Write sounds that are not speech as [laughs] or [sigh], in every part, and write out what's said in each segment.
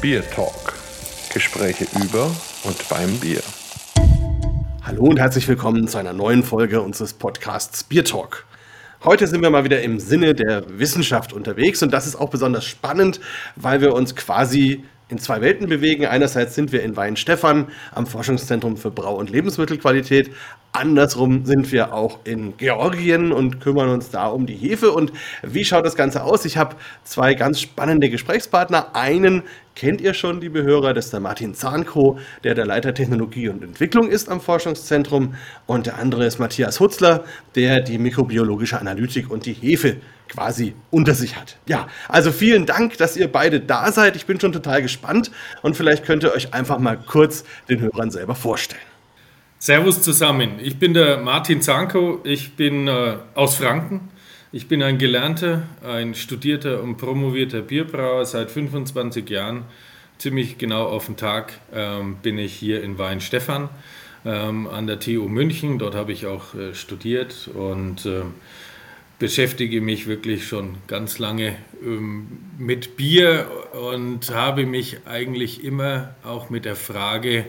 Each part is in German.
Beer Talk. Gespräche über und beim Bier. Hallo und herzlich willkommen zu einer neuen Folge unseres Podcasts Beer Talk. Heute sind wir mal wieder im Sinne der Wissenschaft unterwegs und das ist auch besonders spannend, weil wir uns quasi in zwei Welten bewegen. Einerseits sind wir in Weinstefan am Forschungszentrum für Brau- und Lebensmittelqualität. Andersrum sind wir auch in Georgien und kümmern uns da um die Hefe. Und wie schaut das Ganze aus? Ich habe zwei ganz spannende Gesprächspartner. Einen kennt ihr schon, liebe Hörer, das ist der Martin Zahnko, der der Leiter Technologie und Entwicklung ist am Forschungszentrum. Und der andere ist Matthias Hutzler, der die mikrobiologische Analytik und die Hefe quasi unter sich hat. Ja, also vielen Dank, dass ihr beide da seid. Ich bin schon total gespannt und vielleicht könnt ihr euch einfach mal kurz den Hörern selber vorstellen. Servus zusammen. Ich bin der Martin Zanko. Ich bin äh, aus Franken. Ich bin ein gelernter, ein studierter und promovierter Bierbrauer seit 25 Jahren. Ziemlich genau auf den Tag ähm, bin ich hier in Weinstefan ähm, an der TU München. Dort habe ich auch äh, studiert und äh, beschäftige mich wirklich schon ganz lange ähm, mit Bier und habe mich eigentlich immer auch mit der Frage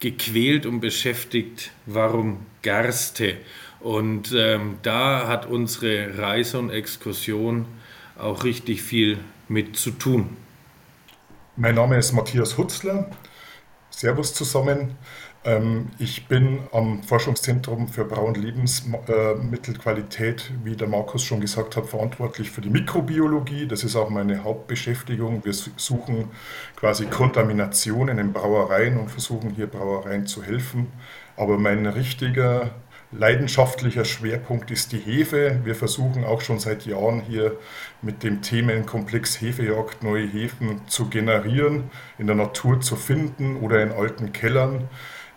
gequält und beschäftigt, warum Gerste? Und ähm, da hat unsere Reise und Exkursion auch richtig viel mit zu tun. Mein Name ist Matthias Hutzler. Servus zusammen. Ähm, ich bin am Forschungszentrum für Brau- und Lebensmittelqualität, wie der Markus schon gesagt hat, verantwortlich für die Mikrobiologie. Das ist auch meine Hauptbeschäftigung. Wir suchen quasi Kontaminationen in Brauereien und versuchen hier Brauereien zu helfen. Aber mein richtiger leidenschaftlicher Schwerpunkt ist die Hefe. Wir versuchen auch schon seit Jahren hier mit dem Themenkomplex Hefejagd neue Hefen zu generieren, in der Natur zu finden oder in alten Kellern.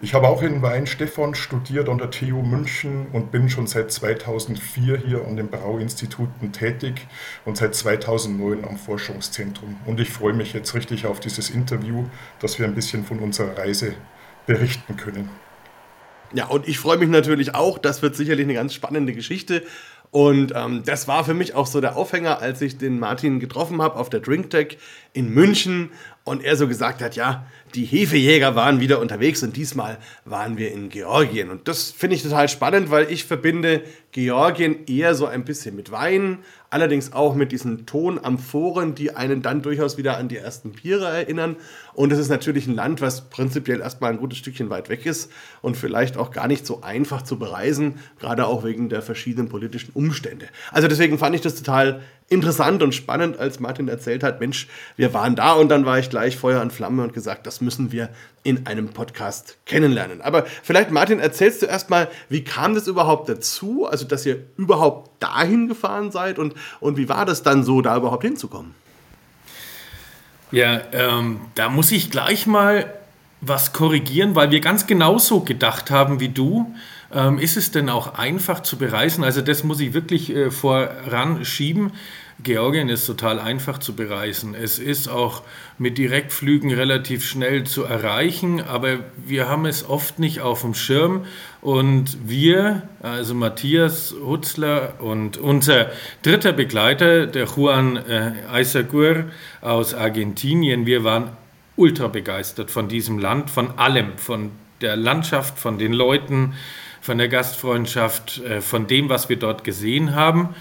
Ich habe auch in Weinstefan studiert an der TU München und bin schon seit 2004 hier an den Brauinstituten tätig und seit 2009 am Forschungszentrum. Und ich freue mich jetzt richtig auf dieses Interview, dass wir ein bisschen von unserer Reise berichten können. Ja, und ich freue mich natürlich auch. Das wird sicherlich eine ganz spannende Geschichte. Und ähm, das war für mich auch so der Aufhänger, als ich den Martin getroffen habe auf der DrinkTech in München und er so gesagt hat, ja, die Hefejäger waren wieder unterwegs und diesmal waren wir in Georgien. Und das finde ich total spannend, weil ich verbinde Georgien eher so ein bisschen mit Wein, allerdings auch mit diesen Tonamphoren, die einen dann durchaus wieder an die ersten Biere erinnern. Und es ist natürlich ein Land, was prinzipiell erstmal ein gutes Stückchen weit weg ist und vielleicht auch gar nicht so einfach zu bereisen, gerade auch wegen der verschiedenen politischen Umstände. Also deswegen fand ich das total interessant und spannend, als Martin erzählt hat, Mensch, wir waren da und dann war ich gleich Feuer und Flamme und gesagt, das müssen wir in einem Podcast kennenlernen. Aber vielleicht, Martin, erzählst du erstmal, wie kam das überhaupt dazu, also dass ihr überhaupt dahin gefahren seid und, und wie war das dann so, da überhaupt hinzukommen? Ja, ähm, da muss ich gleich mal was korrigieren, weil wir ganz genauso gedacht haben wie du. Ähm, ist es denn auch einfach zu bereisen? Also das muss ich wirklich äh, voranschieben. Georgien ist total einfach zu bereisen. Es ist auch mit Direktflügen relativ schnell zu erreichen, aber wir haben es oft nicht auf dem Schirm. Und wir, also Matthias Hutzler und unser dritter Begleiter, der Juan äh, Aizagur aus Argentinien, wir waren ultra begeistert von diesem Land, von allem, von der Landschaft, von den Leuten, von der Gastfreundschaft, äh, von dem, was wir dort gesehen haben.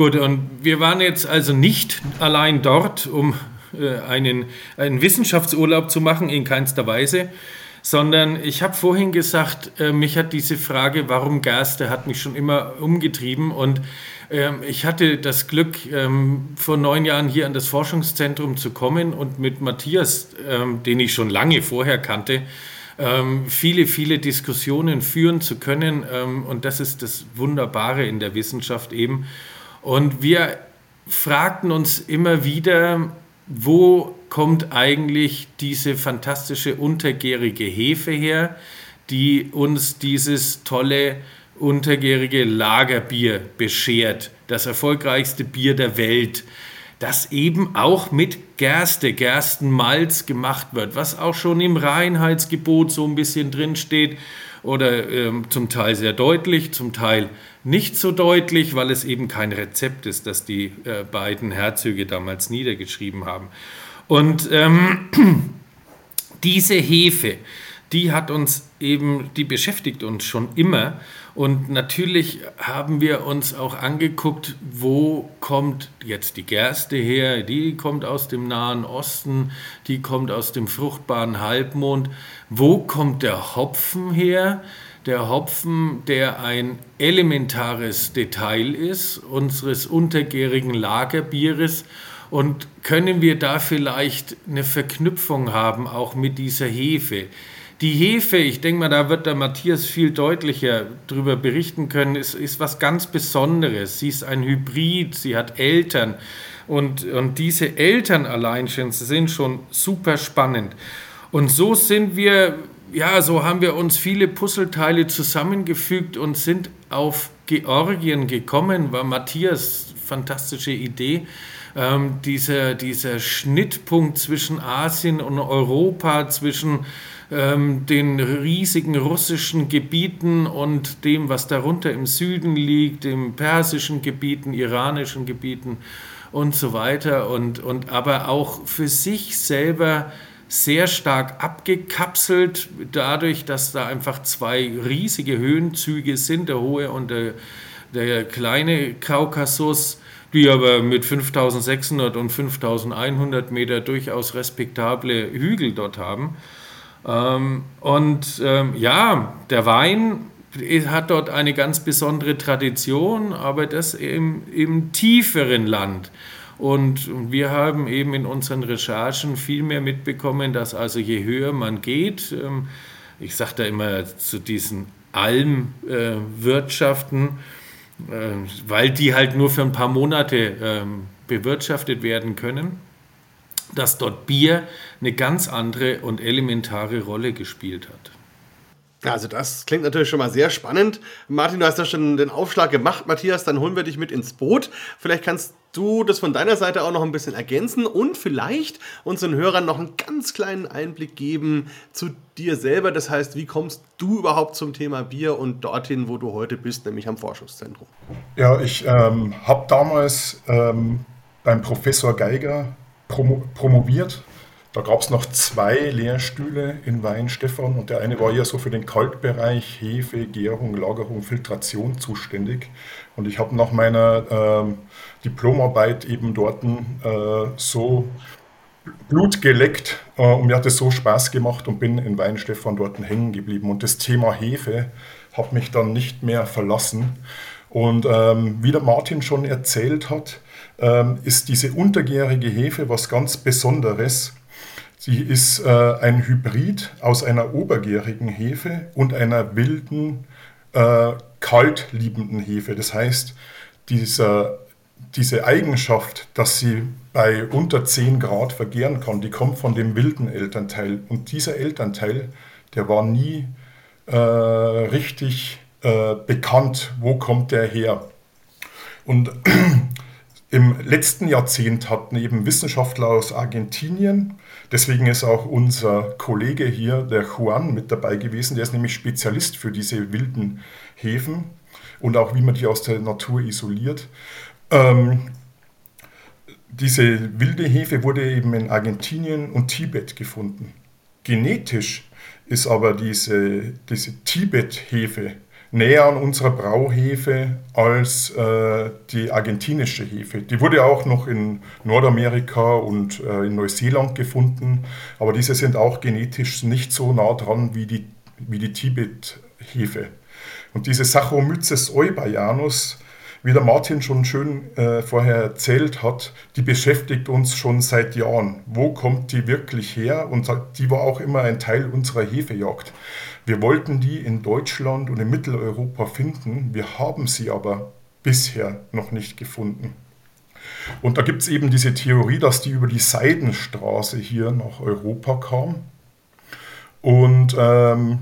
Gut, und wir waren jetzt also nicht allein dort, um äh, einen, einen Wissenschaftsurlaub zu machen, in keinster Weise, sondern ich habe vorhin gesagt, äh, mich hat diese Frage, warum Gerste, hat mich schon immer umgetrieben und ähm, ich hatte das Glück, ähm, vor neun Jahren hier an das Forschungszentrum zu kommen und mit Matthias, ähm, den ich schon lange vorher kannte, viele, viele Diskussionen führen zu können. und das ist das Wunderbare in der Wissenschaft eben. Und wir fragten uns immer wieder, wo kommt eigentlich diese fantastische untergärige Hefe her, die uns dieses tolle untergärige Lagerbier beschert, das erfolgreichste Bier der Welt, das eben auch mit Gerste, Gerstenmalz gemacht wird, was auch schon im Reinheitsgebot so ein bisschen drin steht oder ähm, zum Teil sehr deutlich, zum Teil nicht so deutlich, weil es eben kein Rezept ist, das die äh, beiden Herzöge damals niedergeschrieben haben. Und ähm, [clears throat] diese Hefe, die hat uns eben, die beschäftigt uns schon immer. Und natürlich haben wir uns auch angeguckt, wo kommt jetzt die Gerste her? Die kommt aus dem Nahen Osten, die kommt aus dem fruchtbaren Halbmond. Wo kommt der Hopfen her? Der Hopfen, der ein elementares Detail ist unseres untergärigen Lagerbieres und können wir da vielleicht eine Verknüpfung haben, auch mit dieser Hefe? Die Hefe, ich denke mal, da wird der Matthias viel deutlicher darüber berichten können, ist, ist was ganz Besonderes. Sie ist ein Hybrid, sie hat Eltern. Und, und diese Eltern allein schon sind schon super spannend. Und so sind wir, ja, so haben wir uns viele Puzzleteile zusammengefügt und sind auf Georgien gekommen, war Matthias fantastische Idee ähm, dieser, dieser Schnittpunkt zwischen Asien und Europa, zwischen ähm, den riesigen russischen Gebieten und dem, was darunter im Süden liegt, dem persischen Gebieten, iranischen Gebieten und so weiter. Und, und aber auch für sich selber sehr stark abgekapselt, dadurch, dass da einfach zwei riesige Höhenzüge sind, der hohe und der, der kleine Kaukasus die aber mit 5600 und 5100 Meter durchaus respektable Hügel dort haben. Ähm, und ähm, ja, der Wein hat dort eine ganz besondere Tradition, aber das im, im tieferen Land. Und wir haben eben in unseren Recherchen viel mehr mitbekommen, dass also je höher man geht, ähm, ich sage da immer zu diesen Almwirtschaften, äh, äh, weil die halt nur für ein paar Monate ähm, bewirtschaftet werden können, dass dort Bier eine ganz andere und elementare Rolle gespielt hat. Also das klingt natürlich schon mal sehr spannend. Martin, du hast ja schon den Aufschlag gemacht. Matthias, dann holen wir dich mit ins Boot. Vielleicht kannst du das von deiner Seite auch noch ein bisschen ergänzen und vielleicht unseren Hörern noch einen ganz kleinen Einblick geben zu dir selber. Das heißt, wie kommst du überhaupt zum Thema Bier und dorthin, wo du heute bist, nämlich am Forschungszentrum? Ja, ich ähm, habe damals ähm, beim Professor Geiger promo promoviert da gab es noch zwei Lehrstühle in Weinstefan und der eine war ja so für den Kaltbereich Hefe, Gärung, Lagerung, Filtration zuständig. Und ich habe nach meiner äh, Diplomarbeit eben dort äh, so Blut geleckt äh, und mir hat es so Spaß gemacht und bin in Weinstefan dort hängen geblieben. Und das Thema Hefe hat mich dann nicht mehr verlassen. Und ähm, wie der Martin schon erzählt hat, ist diese untergärige Hefe was ganz Besonderes Sie ist äh, ein Hybrid aus einer obergärigen Hefe und einer wilden, äh, kaltliebenden Hefe. Das heißt, dieser, diese Eigenschaft, dass sie bei unter 10 Grad vergären kann, die kommt von dem wilden Elternteil. Und dieser Elternteil, der war nie äh, richtig äh, bekannt, wo kommt der her. Und im letzten Jahrzehnt hatten eben Wissenschaftler aus Argentinien Deswegen ist auch unser Kollege hier, der Juan, mit dabei gewesen. Der ist nämlich Spezialist für diese wilden Hefen und auch wie man die aus der Natur isoliert. Ähm, diese wilde Hefe wurde eben in Argentinien und Tibet gefunden. Genetisch ist aber diese, diese Tibet-Hefe näher an unserer Brauhefe als äh, die argentinische Hefe. Die wurde auch noch in Nordamerika und äh, in Neuseeland gefunden, aber diese sind auch genetisch nicht so nah dran wie die, wie die Tibet-Hefe. Und diese Saccharomyces eubayanus, wie der Martin schon schön äh, vorher erzählt hat, die beschäftigt uns schon seit Jahren. Wo kommt die wirklich her? Und die war auch immer ein Teil unserer Hefejagd. Wir wollten die in Deutschland und in Mitteleuropa finden, wir haben sie aber bisher noch nicht gefunden. Und da gibt es eben diese Theorie, dass die über die Seidenstraße hier nach Europa kam. Und ähm,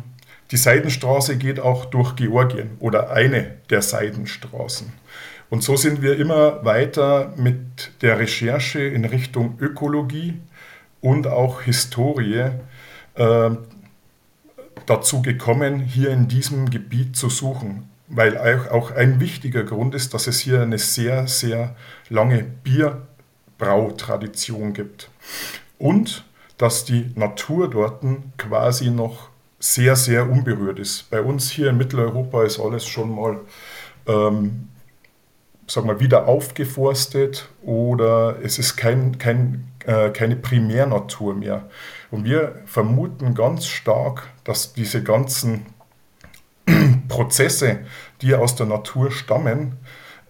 die Seidenstraße geht auch durch Georgien oder eine der Seidenstraßen. Und so sind wir immer weiter mit der Recherche in Richtung Ökologie und auch Historie äh, dazu gekommen, hier in diesem Gebiet zu suchen, weil auch ein wichtiger Grund ist, dass es hier eine sehr, sehr lange Bierbrautradition gibt. und dass die Natur dort quasi noch sehr, sehr unberührt ist. Bei uns hier in Mitteleuropa ist alles schon mal ähm, sag mal, wieder aufgeforstet oder es ist kein, kein, äh, keine Primärnatur mehr. Und wir vermuten ganz stark, dass diese ganzen [clears throat] Prozesse, die aus der Natur stammen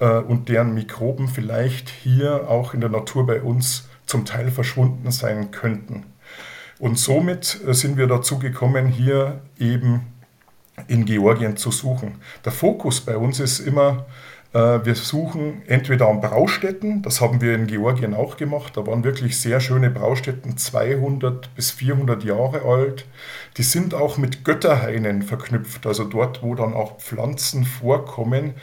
äh, und deren Mikroben vielleicht hier auch in der Natur bei uns zum Teil verschwunden sein könnten. Und somit äh, sind wir dazu gekommen, hier eben in Georgien zu suchen. Der Fokus bei uns ist immer wir suchen entweder an Braustätten, das haben wir in Georgien auch gemacht, da waren wirklich sehr schöne Braustätten, 200 bis 400 Jahre alt. Die sind auch mit Götterhainen verknüpft, also dort, wo dann auch Pflanzen vorkommen,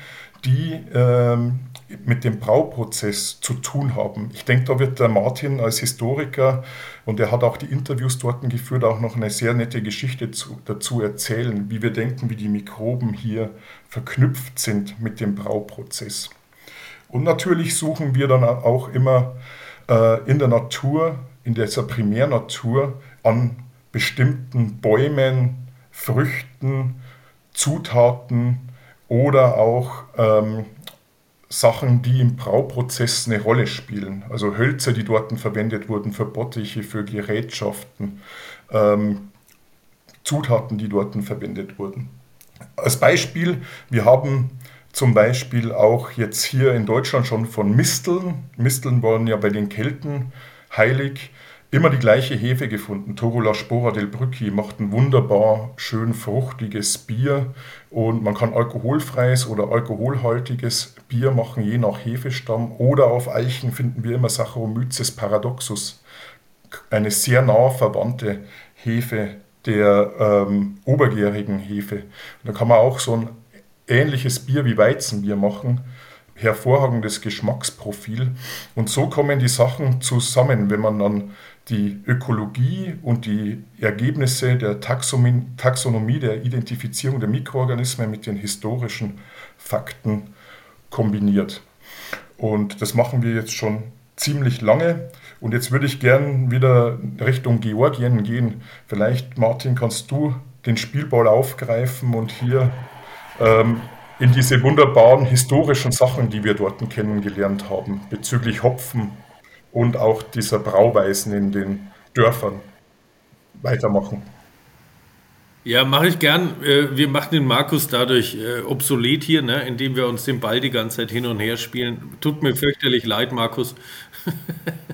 die ähm, mit dem Brauprozess zu tun haben. Ich denke, da wird der Martin als Historiker, und er hat auch die Interviews dort geführt, auch noch eine sehr nette Geschichte zu, dazu erzählen, wie wir denken, wie die Mikroben hier verknüpft sind mit dem Brauprozess. Und natürlich suchen wir dann auch immer äh, in der Natur, in dieser Primärnatur, an bestimmten Bäumen, Früchten, Zutaten oder auch ähm, Sachen, die im Brauprozess eine Rolle spielen. Also Hölzer, die dort verwendet wurden für Bottiche, für Gerätschaften, ähm, Zutaten, die dort verwendet wurden. Als Beispiel, wir haben zum Beispiel auch jetzt hier in Deutschland schon von Misteln, Misteln waren ja bei den Kelten heilig, immer die gleiche Hefe gefunden. Torula Spora del Brücki macht ein wunderbar schön fruchtiges Bier und man kann alkoholfreies oder alkoholhaltiges Bier machen, je nach Hefestamm. Oder auf Eichen finden wir immer Saccharomyces paradoxus, eine sehr nah verwandte Hefe der ähm, obergärigen Hefe. da kann man auch so ein ähnliches Bier wie Weizenbier machen hervorragendes Geschmacksprofil. Und so kommen die Sachen zusammen, wenn man dann die Ökologie und die Ergebnisse der Taxonomie, der Identifizierung der Mikroorganismen mit den historischen Fakten kombiniert. Und das machen wir jetzt schon ziemlich lange. Und jetzt würde ich gern wieder Richtung Georgien gehen. Vielleicht, Martin, kannst du den Spielball aufgreifen und hier ähm, in diese wunderbaren historischen Sachen, die wir dort kennengelernt haben, bezüglich Hopfen und auch dieser Brauweisen in den Dörfern weitermachen. Ja, mache ich gern. Äh, wir machen den Markus dadurch äh, obsolet hier, ne, indem wir uns den Ball die ganze Zeit hin und her spielen. Tut mir fürchterlich leid, Markus.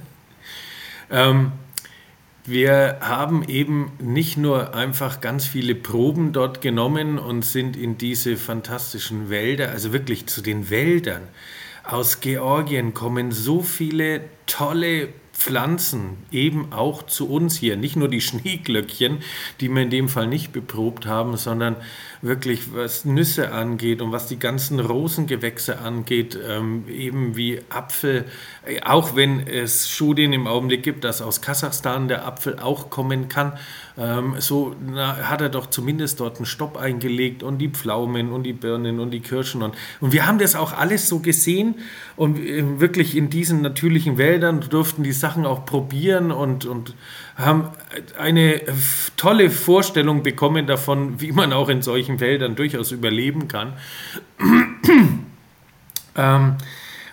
[laughs] ähm, wir haben eben nicht nur einfach ganz viele Proben dort genommen und sind in diese fantastischen Wälder, also wirklich zu den Wäldern. Aus Georgien kommen so viele tolle Pflanzen eben auch zu uns hier. Nicht nur die Schneeglöckchen, die wir in dem Fall nicht beprobt haben, sondern wirklich was Nüsse angeht und was die ganzen Rosengewächse angeht, ähm, eben wie Apfel, auch wenn es Studien im Augenblick gibt, dass aus Kasachstan der Apfel auch kommen kann, ähm, so na, hat er doch zumindest dort einen Stopp eingelegt und die Pflaumen und die Birnen und die Kirschen. Und, und wir haben das auch alles so gesehen und äh, wirklich in diesen natürlichen Wäldern durften die Sachen auch probieren und, und haben eine tolle Vorstellung bekommen davon, wie man auch in solchen Wäldern durchaus überleben kann. ähm,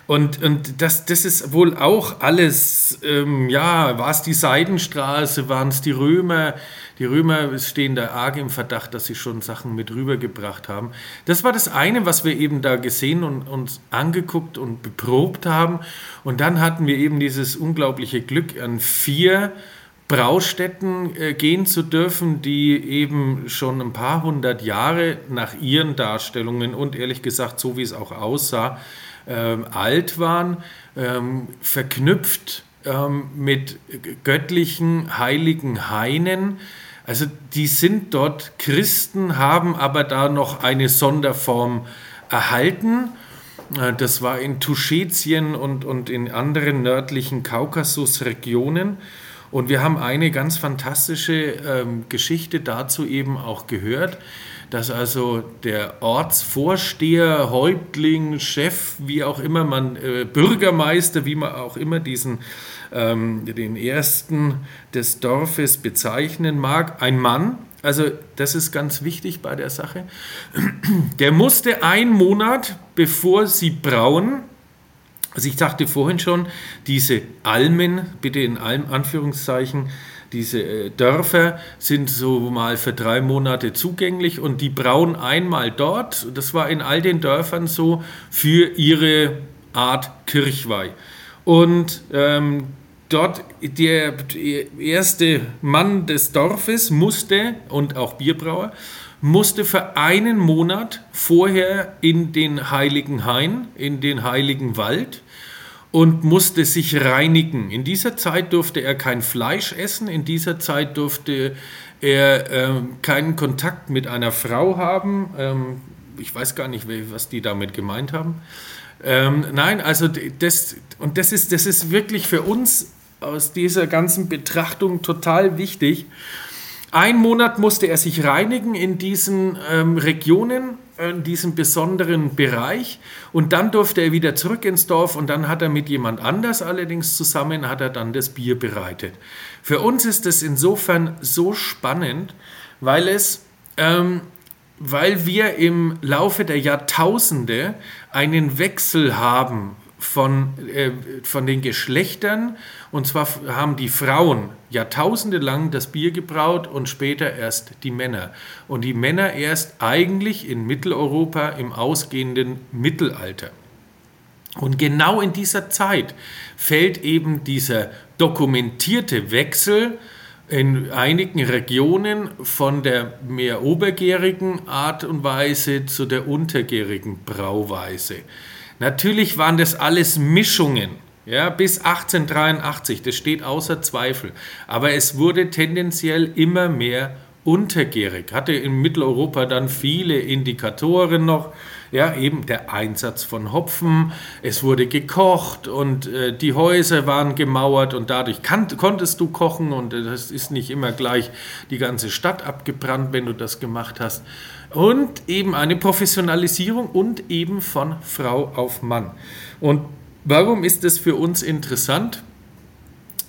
und, und das, das ist wohl auch alles, ähm, ja, war es die Seidenstraße, waren es die Römer? Die Römer stehen da arg im Verdacht, dass sie schon Sachen mit rübergebracht haben. Das war das eine, was wir eben da gesehen und uns angeguckt und beprobt haben. Und dann hatten wir eben dieses unglaubliche Glück an vier Braustätten äh, gehen zu dürfen, die eben schon ein paar hundert Jahre nach ihren Darstellungen und ehrlich gesagt, so wie es auch aussah, ähm, alt waren, ähm, verknüpft ähm, mit göttlichen, heiligen Hainen. Also die sind dort Christen, haben aber da noch eine Sonderform erhalten. Äh, das war in Tuschetien und, und in anderen nördlichen Kaukasusregionen. Und wir haben eine ganz fantastische ähm, Geschichte dazu eben auch gehört dass also der Ortsvorsteher, Häuptling, Chef, wie auch immer man, äh, Bürgermeister, wie man auch immer diesen ähm, den ersten des Dorfes bezeichnen mag, ein Mann, also das ist ganz wichtig bei der Sache, [clears throat] der musste einen Monat, bevor sie brauen, also ich sagte vorhin schon, diese Almen, bitte in Alm Anführungszeichen, diese äh, Dörfer sind so mal für drei Monate zugänglich und die brauen einmal dort, das war in all den Dörfern so, für ihre Art Kirchweih. Und ähm, dort der erste Mann des Dorfes musste, und auch Bierbrauer, musste für einen Monat vorher in den heiligen Hain, in den heiligen Wald und musste sich reinigen. In dieser Zeit durfte er kein Fleisch essen, in dieser Zeit durfte er äh, keinen Kontakt mit einer Frau haben. Ähm, ich weiß gar nicht, was die damit gemeint haben. Ähm, nein, also das, und das ist, das ist wirklich für uns aus dieser ganzen Betrachtung total wichtig. Ein Monat musste er sich reinigen in diesen ähm, Regionen, in diesem besonderen Bereich und dann durfte er wieder zurück ins Dorf und dann hat er mit jemand anders allerdings zusammen, hat er dann das Bier bereitet. Für uns ist es insofern so spannend, weil es... Ähm, weil wir im Laufe der Jahrtausende einen Wechsel haben von, äh, von den Geschlechtern. Und zwar haben die Frauen jahrtausende lang das Bier gebraut und später erst die Männer. Und die Männer erst eigentlich in Mitteleuropa im ausgehenden Mittelalter. Und genau in dieser Zeit fällt eben dieser dokumentierte Wechsel in einigen Regionen von der mehr obergärigen Art und Weise zu der untergärigen Brauweise. Natürlich waren das alles Mischungen, ja, bis 1883, das steht außer Zweifel. Aber es wurde tendenziell immer mehr untergärig, hatte in Mitteleuropa dann viele Indikatoren noch, ja, eben der Einsatz von Hopfen, es wurde gekocht und äh, die Häuser waren gemauert und dadurch kann, konntest du kochen und äh, das ist nicht immer gleich die ganze Stadt abgebrannt, wenn du das gemacht hast und eben eine Professionalisierung und eben von Frau auf Mann. Und warum ist das für uns interessant?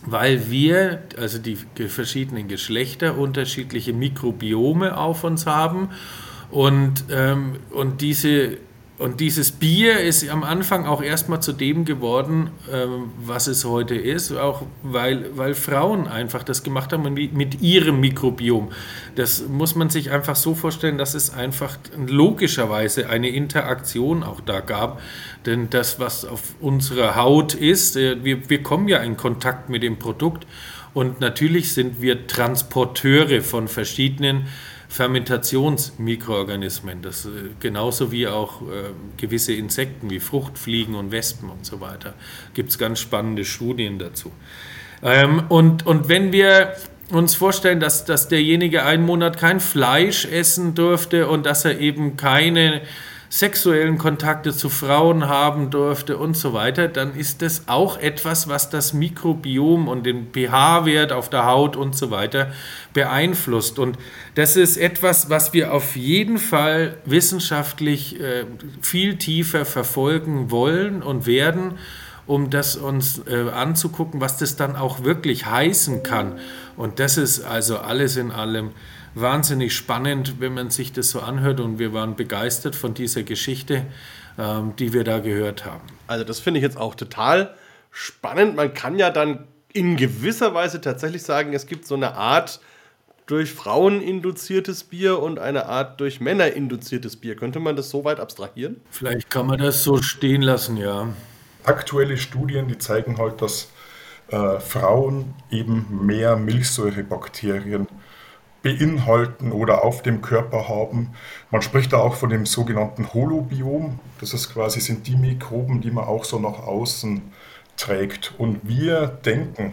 Weil wir, also die verschiedenen Geschlechter, unterschiedliche Mikrobiome auf uns haben und, ähm, und diese und dieses Bier ist am Anfang auch erstmal zu dem geworden, ähm, was es heute ist, auch weil, weil Frauen einfach das gemacht haben mit ihrem Mikrobiom. Das muss man sich einfach so vorstellen, dass es einfach logischerweise eine Interaktion auch da gab. Denn das, was auf unserer Haut ist, äh, wir, wir kommen ja in Kontakt mit dem Produkt und natürlich sind wir Transporteure von verschiedenen Fermentationsmikroorganismen, das, äh, genauso wie auch äh, gewisse Insekten wie Fruchtfliegen und Wespen und so weiter. Gibt es ganz spannende Studien dazu. Ähm, und, und wenn wir uns vorstellen, dass, dass derjenige einen Monat kein Fleisch essen durfte und dass er eben keine sexuellen Kontakte zu Frauen haben durfte und so weiter, dann ist das auch etwas, was das Mikrobiom und den pH-Wert auf der Haut und so weiter beeinflusst. Und das ist etwas, was wir auf jeden Fall wissenschaftlich äh, viel tiefer verfolgen wollen und werden um das uns äh, anzugucken, was das dann auch wirklich heißen kann. Und das ist also alles in allem wahnsinnig spannend, wenn man sich das so anhört und wir waren begeistert von dieser Geschichte, ähm, die wir da gehört haben. Also das finde ich jetzt auch total spannend. Man kann ja dann in gewisser Weise tatsächlich sagen, es gibt so eine Art durch Frauen induziertes Bier und eine Art durch Männer induziertes Bier. Könnte man das so weit abstrahieren? Vielleicht kann man das so stehen lassen, ja. Aktuelle Studien, die zeigen halt, dass äh, Frauen eben mehr Milchsäurebakterien beinhalten oder auf dem Körper haben. Man spricht da auch von dem sogenannten Holobiom. Das ist quasi sind die Mikroben, die man auch so nach außen trägt. Und wir denken,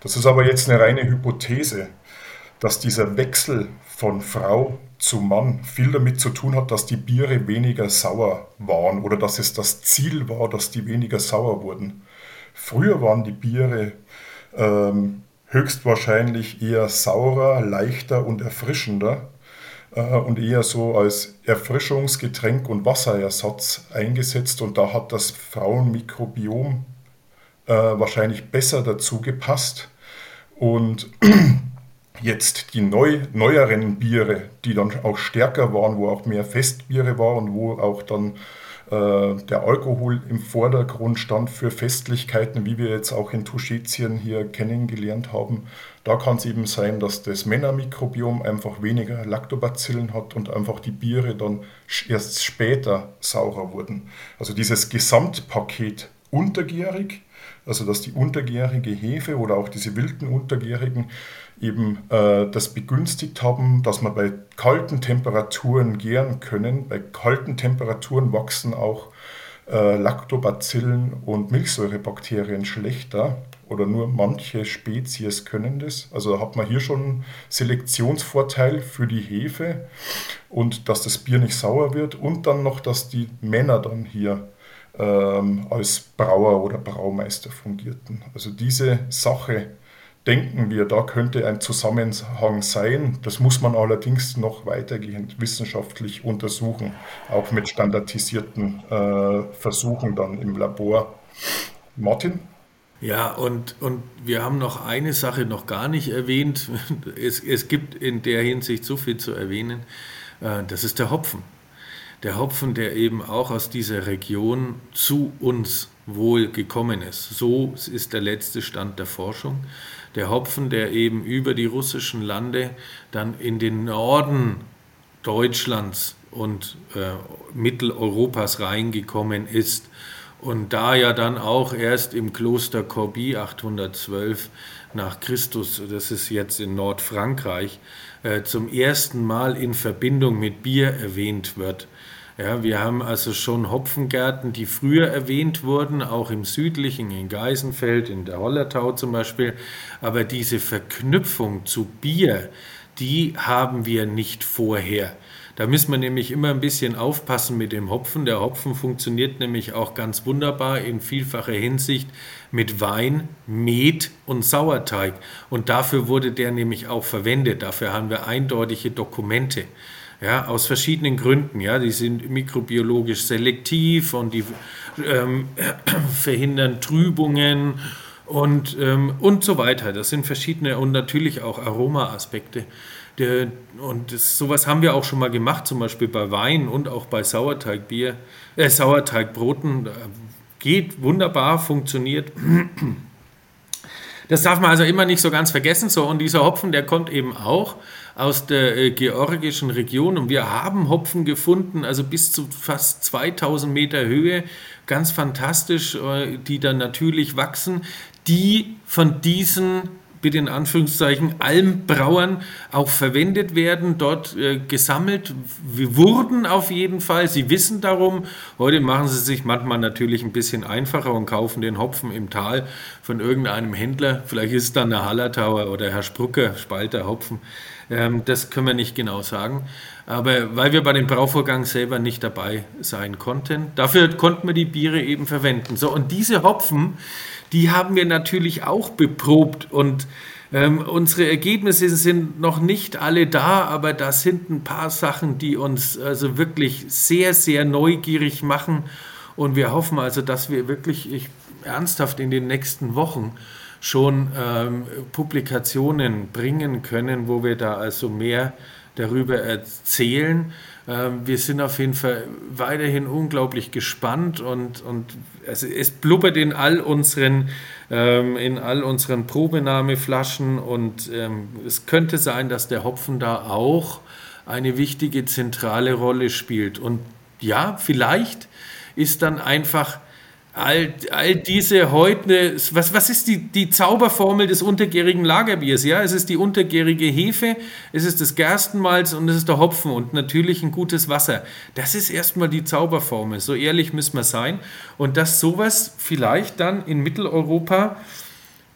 das ist aber jetzt eine reine Hypothese, dass dieser Wechsel von Frau zu Mann viel damit zu tun hat, dass die Biere weniger sauer waren oder dass es das Ziel war, dass die weniger sauer wurden. Früher waren die Biere ähm, höchstwahrscheinlich eher saurer, leichter und erfrischender. äh, und eher so als Erfrischungsgetränk und Wasserersatz eingesetzt. Und da hat das Frauenmikrobiom äh, wahrscheinlich besser dazu gepasst. Und [clears throat] jetzt die neu, neueren Biere, die dann auch stärker waren, wo auch mehr Festbiere waren, wo auch dann der Alkohol im Vordergrund stand für Festlichkeiten, wie wir jetzt auch in Tuschetien hier kennengelernt haben. Da kann es eben sein, dass das Männermikrobiom einfach weniger Lactobacillen hat und einfach die Biere dann erst später saurer wurden. Also dieses Gesamtpaket untergärig, also dass die untergärige Hefe oder auch diese wilden untergärigen eben äh, das begünstigt haben, dass wir bei kalten Temperaturen gären können. Bei kalten Temperaturen wachsen auch äh, Lactobacillen und Milchsäurebakterien schlechter oder nur manche Spezies können das. Also hat man hier schon einen Selektionsvorteil für die Hefe und dass das Bier nicht sauer wird und dann noch, dass die Männer dann hier ähm, als Brauer oder Braumeister fungierten. Also diese Sache denken wir, da könnte ein Zusammenhang sein. Das muss man allerdings noch weitergehend wissenschaftlich untersuchen, auch mit standardisierten äh, Versuchen dann im Labor. Martin? Ja, und, und wir haben noch eine Sache noch gar nicht erwähnt. [laughs] Es, es gibt in der Hinsicht so viel zu erwähnen. Äh, das ist der Hopfen. Der Hopfen, der eben auch aus dieser Region zu uns wohl gekommen ist. So ist der letzte Stand der Forschung der Hopfen, der eben über die russischen Lande dann in den Norden Deutschlands und äh, Mitteleuropas reingekommen ist und da ja dann auch erst im Kloster Corbie 812 nach Christus, das ist jetzt in Nordfrankreich, äh, zum ersten Mal in Verbindung mit Bier erwähnt wird. Ja, wir haben also schon Hopfengärten, die früher erwähnt wurden, auch im südlichen, in Geisenfeld, in der Hollertau zum Beispiel. Aber diese Verknüpfung zu Bier, die haben wir nicht vorher. Da müssen wir nämlich immer ein bisschen aufpassen mit dem Hopfen. Der Hopfen funktioniert nämlich auch ganz wunderbar in vielfacher Hinsicht mit Wein, Met und Sauerteig. Und dafür wurde der nämlich auch verwendet. Dafür haben wir eindeutige Dokumente. Ja, aus verschiedenen Gründen. Ja, die sind mikrobiologisch selektiv und die ähm, [clears throat] verhindern Trübungen und, ähm, und so weiter. Das sind verschiedene und natürlich auch Aromaaspekte. Und das, sowas haben wir auch schon mal gemacht, zum Beispiel bei Wein und auch bei Sauerteigbier, äh, Sauerteigbroten. Geht wunderbar, funktioniert. Das darf man also immer nicht so ganz vergessen. So, und dieser Hopfen, der kommt eben auch aus der äh, georgischen Region und wir haben Hopfen gefunden, also bis zu fast 2000 Meter Höhe, ganz fantastisch, äh, die dann natürlich wachsen, die von diesen bitte in Anführungszeichen Almbrauern auch verwendet werden, dort äh, gesammelt. Wir wurden auf jeden Fall, sie wissen darum. Heute machen sie sich manchmal natürlich ein bisschen einfacher und kaufen den Hopfen im Tal von irgendeinem Händler. Vielleicht ist es dann der Hallertauer oder Herr Sprucker, Spalter Hopfen. Ähm, das können wir nicht genau sagen. Aber weil wir bei dem Brauvorgang selber nicht dabei sein konnten, dafür konnten wir die Biere eben verwenden. So, und diese Hopfen, die haben wir natürlich auch beprobt und ähm, unsere Ergebnisse sind noch nicht alle da, aber da sind ein paar Sachen, die uns also wirklich sehr, sehr neugierig machen. Und wir hoffen also, dass wir wirklich ich, ernsthaft in den nächsten Wochen schon ähm, Publikationen bringen können, wo wir da also mehr darüber erzählen. Ähm, wir sind auf jeden Fall weiterhin unglaublich gespannt und, und also es blubbert in all unseren, ähm, in all unseren Probenahmeflaschen und ähm, es könnte sein, dass der Hopfen da auch eine wichtige zentrale Rolle spielt. Und ja, vielleicht ist dann einfach all, all diese heute, was, was ist die, die Zauberformel des untergärigen Lagerbiers? Ja, es ist die untergärige Hefe, es ist das Gerstenmalz und es ist der Hopfen und natürlich ein gutes Wasser. Das ist erstmal die Zauberformel, so ehrlich müssen wir sein. Und dass sowas vielleicht dann in Mitteleuropa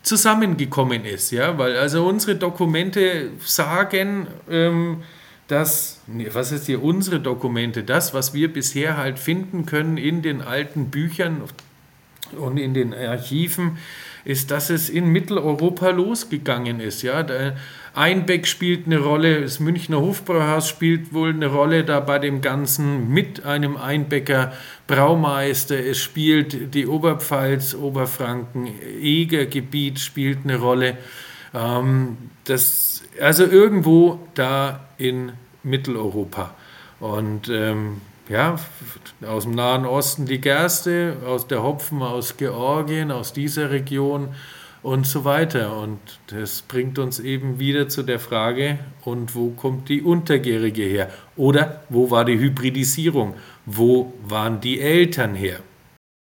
zusammengekommen ist, ja, weil also unsere Dokumente sagen, ähm, dass, was ist hier unsere Dokumente, das, was wir bisher halt finden können in den alten Büchern, und in den Archiven, ist, dass es in Mitteleuropa losgegangen ist. Ja, Einbeck spielt eine Rolle, das Münchner Hofbrauhaus spielt wohl eine Rolle da bei dem Ganzen mit einem Einbecker Braumeister. Es spielt die Oberpfalz, Oberfranken, Egergebiet spielt eine Rolle. Ähm, das, also irgendwo da in Mitteleuropa. Und ähm, ja, aus dem Nahen Osten die Gerste, aus der Hopfen aus Georgien, aus dieser Region und so weiter. Und das bringt uns eben wieder zu der Frage, und wo kommt die Untergärige her? Oder wo war die Hybridisierung? Wo waren die Eltern her?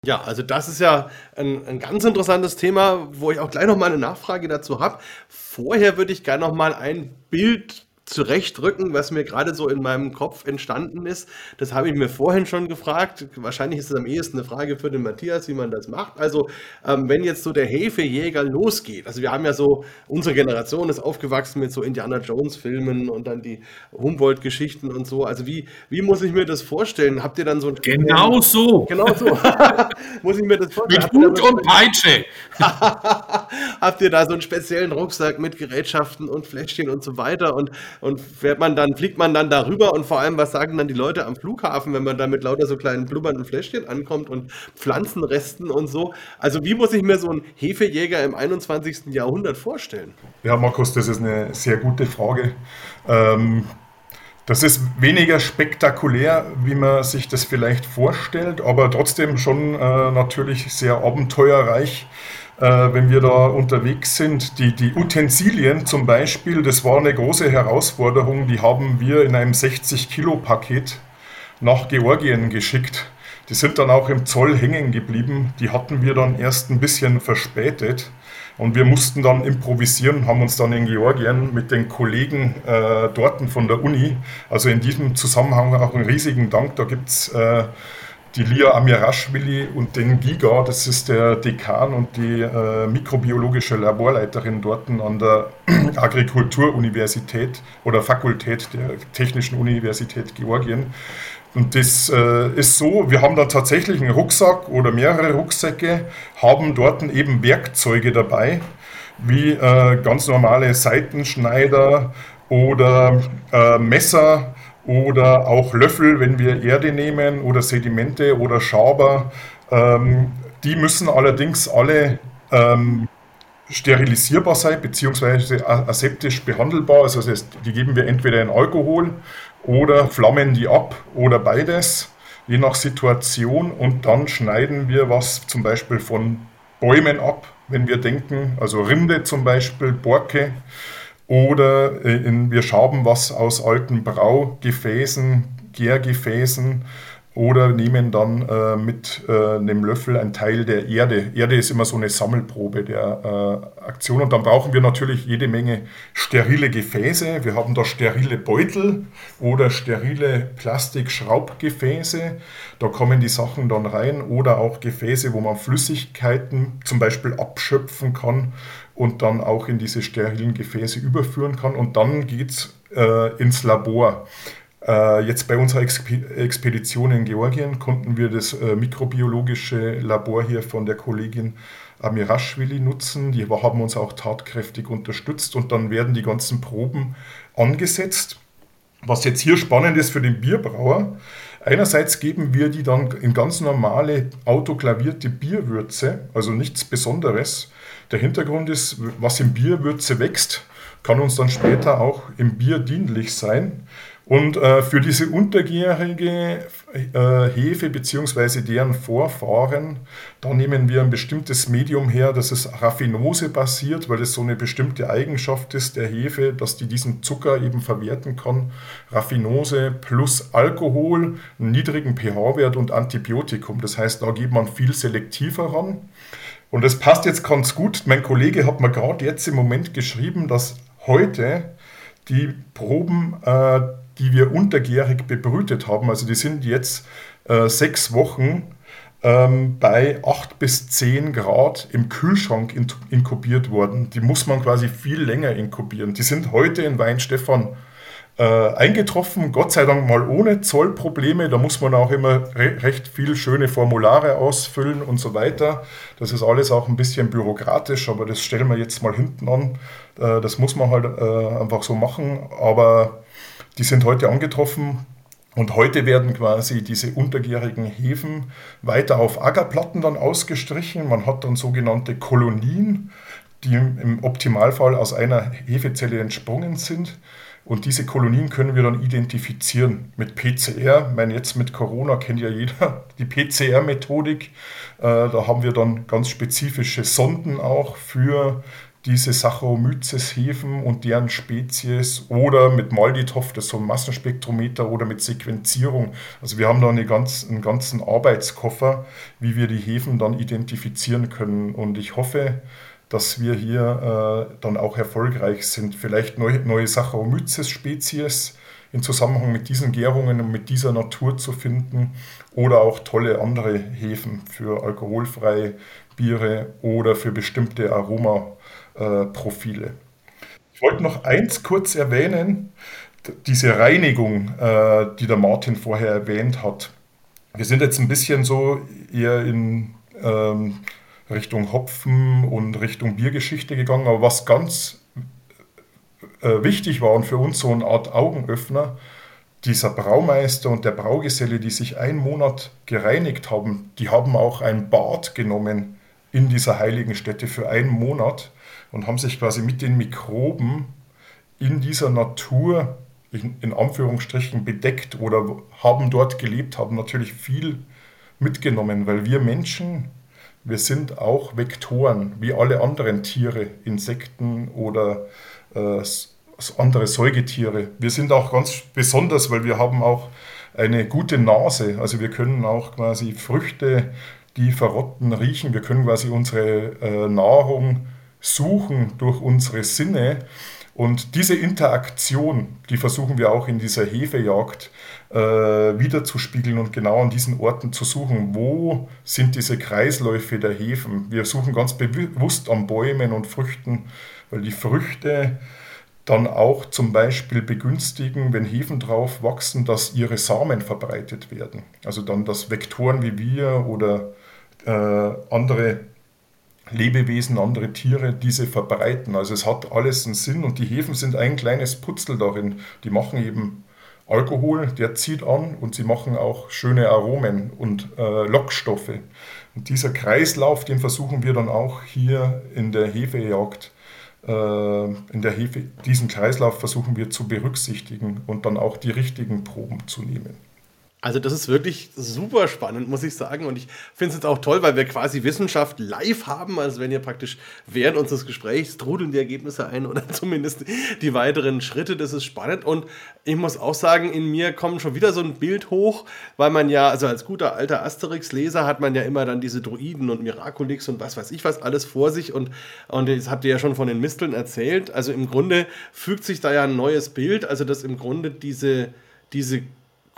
Ja, also das ist ja ein, ein ganz interessantes Thema, wo ich auch gleich noch mal eine Nachfrage dazu habe. Vorher würde ich gerne noch mal ein Bild zurechtrücken, was mir gerade so in meinem Kopf entstanden ist. Das habe ich mir vorhin schon gefragt. Wahrscheinlich ist es am ehesten eine Frage für den Matthias, wie man das macht. Also, ähm, wenn jetzt so der Hefejäger losgeht, also wir haben ja so, unsere Generation ist aufgewachsen mit so Indiana Jones-Filmen und dann die Humboldt-Geschichten und so. Also, wie, wie muss ich mir das vorstellen? Habt ihr dann so ein. Genau so. Genau so. [laughs] muss ich mir das vorstellen? Mit Hut und Peitsche. [laughs] Habt ihr da so einen speziellen Rucksack mit Gerätschaften und Fläschchen und so weiter? Und und fährt man dann, fliegt man dann darüber und vor allem, was sagen dann die Leute am Flughafen, wenn man da mit lauter so kleinen blubbernden Fläschchen ankommt und Pflanzenresten und so. Also wie muss ich mir so einen Hefejäger im 21. Jahrhundert vorstellen? Ja, Markus, das ist eine sehr gute Frage. Ähm, das ist weniger spektakulär, wie man sich das vielleicht vorstellt, aber trotzdem schon äh, natürlich sehr abenteuerreich wenn wir da unterwegs sind. Die, die Utensilien zum Beispiel, das war eine große Herausforderung, die haben wir in einem 60-Kilo-Paket nach Georgien geschickt. Die sind dann auch im Zoll hängen geblieben. Die hatten wir dann erst ein bisschen verspätet. Und wir mussten dann improvisieren, haben uns dann in Georgien mit den Kollegen äh, dort von der Uni, also in diesem Zusammenhang auch einen riesigen Dank. Da gibt es äh, die Lia Amirashvili und den Giga, das ist der Dekan und die äh, mikrobiologische Laborleiterin dort an der [clears throat] Agrikulturuniversität oder Fakultät der Technischen Universität Georgien. Und das äh, ist so, wir haben dann tatsächlich einen Rucksack oder mehrere Rucksäcke, haben dort eben Werkzeuge dabei, wie äh, ganz normale Seitenschneider oder äh, Messer, oder auch Löffel, wenn wir Erde nehmen oder Sedimente oder Schaber. Ähm, die müssen allerdings alle ähm, sterilisierbar sein bzw. aseptisch behandelbar. Also das heißt, die geben wir entweder in Alkohol oder flammen die ab oder beides, je nach Situation. Und dann schneiden wir was zum Beispiel von Bäumen ab, wenn wir denken, also Rinde zum Beispiel, Borke oder äh, in, wir schaben was aus alten Braugefäßen, Gärgefäßen oder nehmen dann äh, mit äh, einem Löffel einen Teil der Erde. Erde ist immer so eine Sammelprobe der äh, Aktion und dann brauchen wir natürlich jede Menge sterile Gefäße. Wir haben da sterile Beutel oder sterile Plastikschraubgefäße. Da kommen die Sachen dann rein oder auch Gefäße, wo man Flüssigkeiten zum Beispiel abschöpfen kann und dann auch in diese sterilen Gefäße überführen kann. Und dann geht es äh, ins Labor. Äh, jetzt bei unserer Expedition in Georgien konnten wir das äh, mikrobiologische Labor hier von der Kollegin Amirashvili nutzen. Die haben uns auch tatkräftig unterstützt und dann werden die ganzen Proben angesetzt. Was jetzt hier spannend ist für den Bierbrauer, einerseits geben wir die dann in ganz normale autoklavierte Bierwürze, also nichts Besonderes. Der Hintergrund ist, was im Bierwürze wächst, kann uns dann später auch im Bier dienlich sein. Und äh, für diese untergärige äh, Hefe bzw. deren Vorfahren, da nehmen wir ein bestimmtes Medium her, das ist Raffinose basiert, weil es so eine bestimmte Eigenschaft ist der Hefe, dass die diesen Zucker eben verwerten kann. Raffinose plus Alkohol, einen niedrigen pH-Wert und Antibiotikum. Das heißt, da geht man viel selektiver ran. Und das passt jetzt ganz gut. Mein Kollege hat mir gerade jetzt im Moment geschrieben, dass heute die Proben, äh, die wir untergärig bebrütet haben, also die sind jetzt äh, sechs Wochen ähm, bei 8 bis 10 Grad im Kühlschrank in, inkubiert worden. Die muss man quasi viel länger inkubieren. Die sind heute in Weinstefan äh, eingetroffen, Gott sei Dank mal ohne Zollprobleme. Da muss man auch immer re recht viel schöne Formulare ausfüllen und so weiter. Das ist alles auch ein bisschen bürokratisch, aber das stellen wir jetzt mal hinten an. Äh, das muss man halt äh, einfach so machen. Aber die sind heute angetroffen. Und heute werden quasi diese untergärigen Hefen weiter auf Ackerplatten dann ausgestrichen. Man hat dann sogenannte Kolonien, die im Optimalfall aus einer Hefezelle entsprungen sind. Und diese Kolonien können wir dann identifizieren mit PCR. Ich meine, jetzt mit Corona kennt ja jeder [laughs] die PCR-Methodik. Äh, da haben wir dann ganz spezifische Sonden auch für diese Saccharomyces-Hefen und deren Spezies oder mit Malditoff, das ist so ein Massenspektrometer oder mit Sequenzierung. Also wir haben da eine ganz, einen ganzen Arbeitskoffer, wie wir die Hefen dann identifizieren können. Und ich hoffe, dass wir hier äh, dann auch erfolgreich sind. Vielleicht neue, neue Saccharomyces-Spezies in Zusammenhang mit diesen Gärungen und mit dieser Natur zu finden oder auch tolle andere Hefen für alkoholfreie Biere oder für bestimmte Aromaprofile. Äh, ich wollte noch eins kurz erwähnen, diese Reinigung, äh, die der Martin vorher erwähnt hat. Wir sind jetzt ein bisschen so eher in ähm, Richtung Hopfen und Richtung Biergeschichte gegangen. Aber was ganz äh, wichtig war und für uns so eine Art Augenöffner, dieser Braumeister und der Braugeselle, die sich einen Monat gereinigt haben, die haben auch ein Bad genommen in dieser heiligen Stätte für einen Monat und haben sich quasi mit den Mikroben in dieser Natur in, in Anführungsstrichen bedeckt oder haben dort gelebt, haben natürlich viel mitgenommen, weil wir Menschen wir sind auch Vektoren, wie alle anderen Tiere, Insekten oder äh, andere Säugetiere. Wir sind auch ganz besonders, weil wir haben auch eine gute Nase. Also wir können auch quasi Früchte, die verrotten, riechen. Wir können quasi unsere äh, Nahrung suchen durch unsere Sinne. Und diese Interaktion, die versuchen wir auch in dieser Hefejagd äh, wiederzuspiegeln und genau an diesen Orten zu suchen. Wo sind diese Kreisläufe der Hefen? Wir suchen ganz bewusst an Bäumen und Früchten, weil die Früchte dann auch zum Beispiel begünstigen, wenn Hefen drauf wachsen, dass ihre Samen verbreitet werden. Also dann, dass Vektoren wie wir oder äh, andere Lebewesen, andere Tiere diese verbreiten. Also es hat alles einen Sinn und die Hefen sind ein kleines Putzel darin. Die machen eben Alkohol, der zieht an und sie machen auch schöne Aromen und äh, Lockstoffe. Und dieser Kreislauf, den versuchen wir dann auch hier in der Hefejagd, äh, in der Hefe, diesen Kreislauf versuchen wir zu berücksichtigen und dann auch die richtigen Proben zu nehmen. Also das ist wirklich super spannend, muss ich sagen. Und ich finde es jetzt auch toll, weil wir quasi Wissenschaft live haben. Also wenn ihr praktisch während unseres Gesprächs trudeln die Ergebnisse ein oder [laughs] zumindest die weiteren Schritte. Das ist spannend. Und ich muss auch sagen, in mir kommt schon wieder so ein Bild hoch, weil man ja, also als guter alter Asterix-Leser hat man ja immer dann diese Druiden und Miraculix und was weiß ich was alles vor sich. Und, und das habt ihr ja schon von den Misteln erzählt. Also im Grunde fügt sich da ja ein neues Bild. Also dass im Grunde diese diese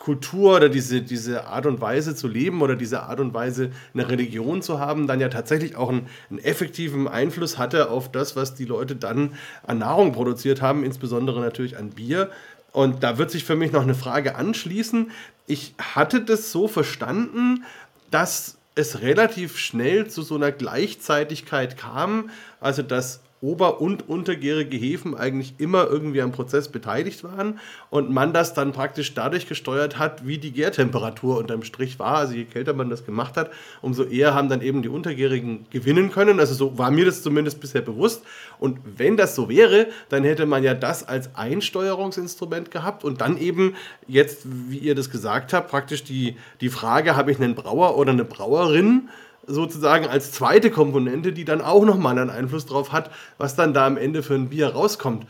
Kultur oder diese, diese Art und Weise zu leben oder diese Art und Weise eine Religion zu haben, dann ja tatsächlich auch einen, einen, effektiven Einfluss hatte auf das, was die Leute dann an Nahrung produziert haben, insbesondere natürlich an Bier. Und da wird sich für mich noch eine Frage anschließen. Ich hatte das so verstanden, dass es relativ schnell zu so einer Gleichzeitigkeit kam, also dass ober- und untergärige Hefen eigentlich immer irgendwie am Prozess beteiligt waren und man das dann praktisch dadurch gesteuert hat, wie die Gärtemperatur unterm Strich war. Also je kälter man das gemacht hat, umso eher haben dann eben die Untergärigen gewinnen können. Also so war mir das zumindest bisher bewusst. Und wenn das so wäre, dann hätte man ja das als Einsteuerungsinstrument gehabt und dann eben jetzt, wie ihr das gesagt habt, praktisch die, die Frage, habe ich einen Brauer oder eine Brauerin? Sozusagen als zweite Komponente, die dann auch nochmal einen Einfluss drauf hat, was dann da am Ende für ein Bier rauskommt.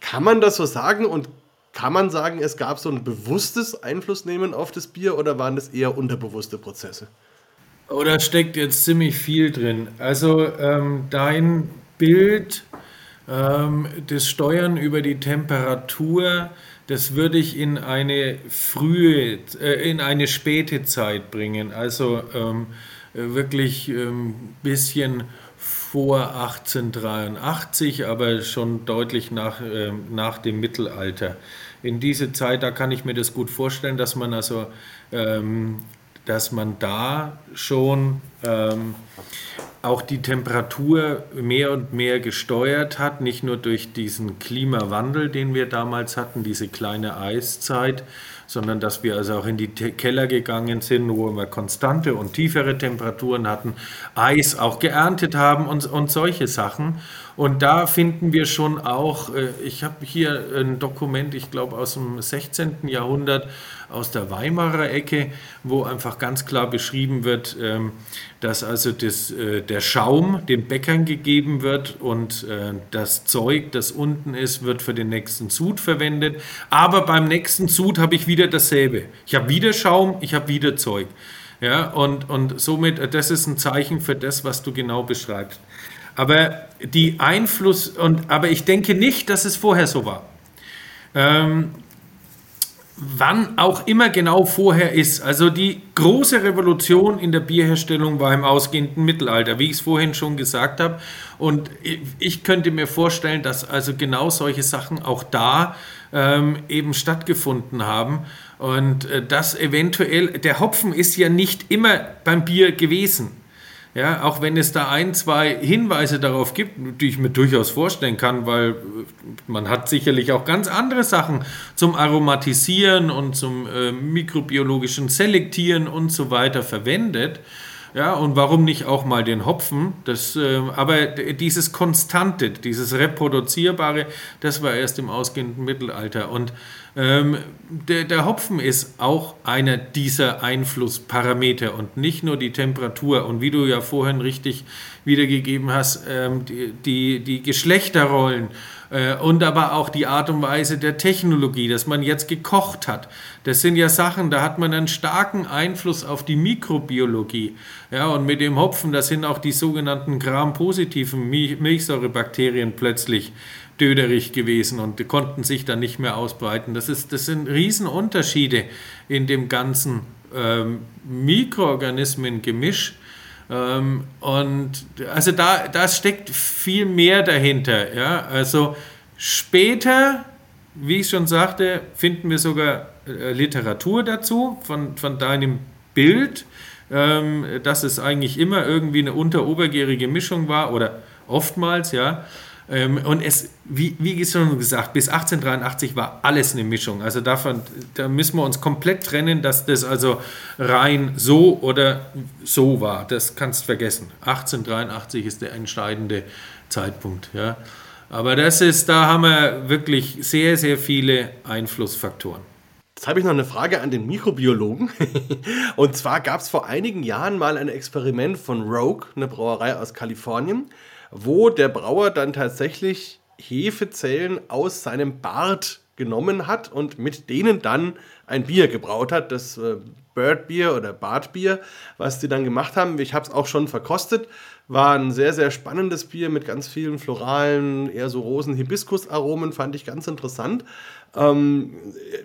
Kann man das so sagen und kann man sagen, es gab so ein bewusstes Einflussnehmen auf das Bier oder waren das eher unterbewusste Prozesse? Oder oh, steckt jetzt ziemlich viel drin. Also ähm, dein Bild ähm, des Steuern über die Temperatur, das würde ich in eine frühe, äh, in eine späte Zeit bringen. Also ähm, äh, wirklich ein ähm, bisschen vor 1883, aber schon deutlich nach, ähm, nach dem Mittelalter. in diese Zeit, da kann ich mir das gut vorstellen, dass man also, ähm, dass man da schon auch die Temperatur mehr und mehr gesteuert hat, nicht nur durch diesen Klimawandel, den wir damals hatten, diese kleine Eiszeit, sondern dass wir also auch in die Keller gegangen sind, wo wir konstante und tiefere Temperaturen hatten, Eis auch geerntet haben und, und solche Sachen. Und da finden wir schon auch, äh, ich habe hier ein Dokument, ich glaube aus dem 16. Jahrhundert, aus der Weimarer Ecke, wo einfach ganz klar beschrieben wird, ähm, dass also das, äh, der Schaum den Bäckern gegeben wird und äh, das Zeug, das unten ist, wird für den nächsten Sud verwendet. Aber beim nächsten Sud habe ich wieder dasselbe. Ich habe wieder Schaum, ich habe wieder Zeug. Ja, und, und somit, das ist ein Zeichen für das, was du genau beschreibst. Aber die Einfluss, und, aber ich denke nicht, dass es vorher so war. Ähm, wann auch immer genau vorher ist. Also die große Revolution in der Bierherstellung war im ausgehenden Mittelalter, wie ich es vorhin schon gesagt habe. Und ich könnte mir vorstellen, dass also genau solche Sachen auch da ähm, eben stattgefunden haben. Und äh, das eventuell, der Hopfen ist ja nicht immer beim Bier gewesen. Ja, auch wenn es da ein, zwei Hinweise darauf gibt, die ich mir durchaus vorstellen kann, weil man hat sicherlich auch ganz andere Sachen zum Aromatisieren und zum äh, mikrobiologischen Selektieren und so weiter verwendet. Ja, und warum nicht auch mal den Hopfen? Das, äh, aber dieses Konstante, dieses Reproduzierbare, das war erst im ausgehenden Mittelalter. Und ähm, der, der, Hopfen ist auch einer dieser Einflussparameter und nicht nur die Temperatur. Und wie du ja vorhin richtig wiedergegeben hast, ähm, die, die, die Geschlechterrollen äh, und aber auch die Art und Weise der Technologie, dass man jetzt gekocht hat. Das sind ja Sachen, da hat man einen starken Einfluss auf die Mikrobiologie. Ja, und mit dem Hopfen, da sind auch die sogenannten Gram-positiven Milchsäurebakterien plötzlich döderig gewesen und konnten sich dann nicht mehr ausbreiten. Das, ist, das sind Riesenunterschiede in dem ganzen ähm, Mikroorganismen-Gemisch. Ähm, und also da, da steckt viel mehr dahinter. Ja? Also später, wie ich schon sagte, finden wir sogar äh, Literatur dazu von, von deinem Bild, ähm, dass es eigentlich immer irgendwie eine unterobergärige Mischung war oder oftmals, ja. Ähm, und es, wie, wie schon gesagt, bis 1883 war alles eine Mischung. Also davon, da müssen wir uns komplett trennen, dass das also rein so oder so war. Das kannst vergessen. 1883 ist der entscheidende Zeitpunkt. Ja. Aber das ist, da haben wir wirklich sehr, sehr viele Einflussfaktoren. Jetzt habe ich noch eine Frage an den Mikrobiologen. [laughs] Und zwar gab es vor einigen Jahren mal ein Experiment von Rogue, eine Brauerei aus Kalifornien wo der Brauer dann tatsächlich Hefezellen aus seinem Bart genommen hat und mit denen dann ein Bier gebraut hat, das äh, Birdbier oder Bartbier, was die dann gemacht haben. Ich habe es auch schon verkostet. War ein sehr, sehr spannendes Bier mit ganz vielen floralen, eher so Rosen-Hibiskus-Aromen, fand ich ganz interessant. Ähm,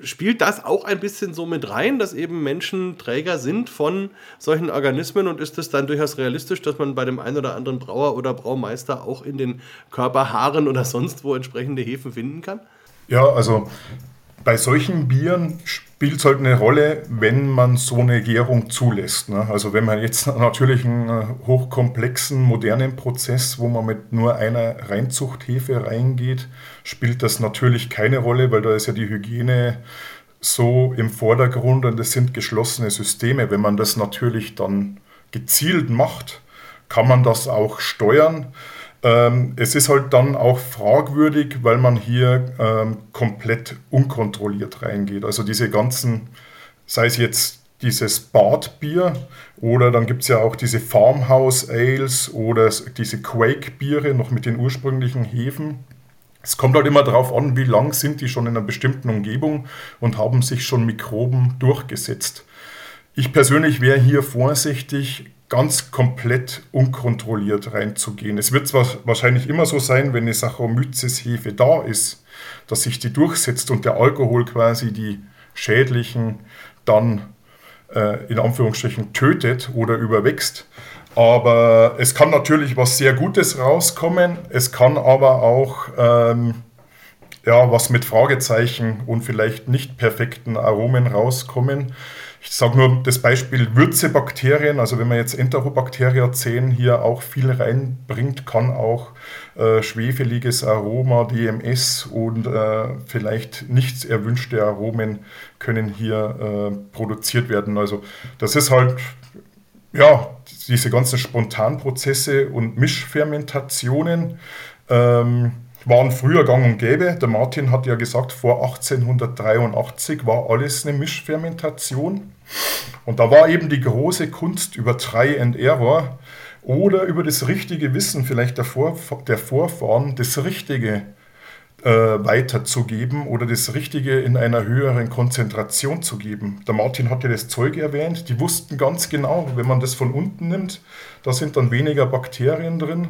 spielt das auch ein bisschen so mit rein, dass eben Menschen Träger sind von solchen Organismen und ist es dann durchaus realistisch, dass man bei dem einen oder anderen Brauer oder Braumeister auch in den Körperhaaren oder sonst wo entsprechende Hefen finden kann? Ja, also bei solchen Bieren spielt es halt eine Rolle, wenn man so eine Gärung zulässt. Ne? Also wenn man jetzt natürlich einen äh, hochkomplexen, modernen Prozess, wo man mit nur einer Reinzuchthefe reingeht, spielt das natürlich keine Rolle, weil da ist ja die Hygiene so im Vordergrund und es sind geschlossene Systeme. Wenn man das natürlich dann gezielt macht, kann man das auch steuern. Ähm, es ist halt dann auch fragwürdig, weil man hier ähm, komplett unkontrolliert reingeht. Also diese ganzen, sei es jetzt dieses Badbier oder dann gibt es ja auch diese Farmhouse Ales oder diese Quake-Biere noch mit den ursprünglichen Hefen. Es kommt halt immer darauf an, wie lang sind die schon in einer bestimmten Umgebung und haben sich schon Mikroben durchgesetzt. Ich persönlich wäre hier vorsichtig, ganz komplett unkontrolliert reinzugehen. Es wird zwar wahrscheinlich immer so sein, wenn eine Saccharomyces-Hefe da ist, dass sich die durchsetzt und der Alkohol quasi die schädlichen dann äh, in Anführungsstrichen tötet oder überwächst. Aber es kann natürlich was sehr Gutes rauskommen. Es kann aber auch ähm, ja, was mit Fragezeichen und vielleicht nicht perfekten Aromen rauskommen. Ich sage nur das Beispiel Würzebakterien, also wenn wir jetzt Enterobacteria 10 hier auch viel reinbringt, kann auch äh, schwefeliges Aroma, DMS und äh, vielleicht nicht erwünschte Aromen können hier äh, produziert werden. Also das ist halt, ja, diese ganzen Spontanprozesse und Mischfermentationen. Ähm, waren früher gang und gäbe. Der Martin hat ja gesagt, vor 1883 war alles eine Mischfermentation. Und da war eben die große Kunst über Try and Error oder über das richtige Wissen vielleicht der, Vor der Vorfahren, das Richtige äh, weiterzugeben oder das Richtige in einer höheren Konzentration zu geben. Der Martin hatte das Zeug erwähnt, die wussten ganz genau, wenn man das von unten nimmt, da sind dann weniger Bakterien drin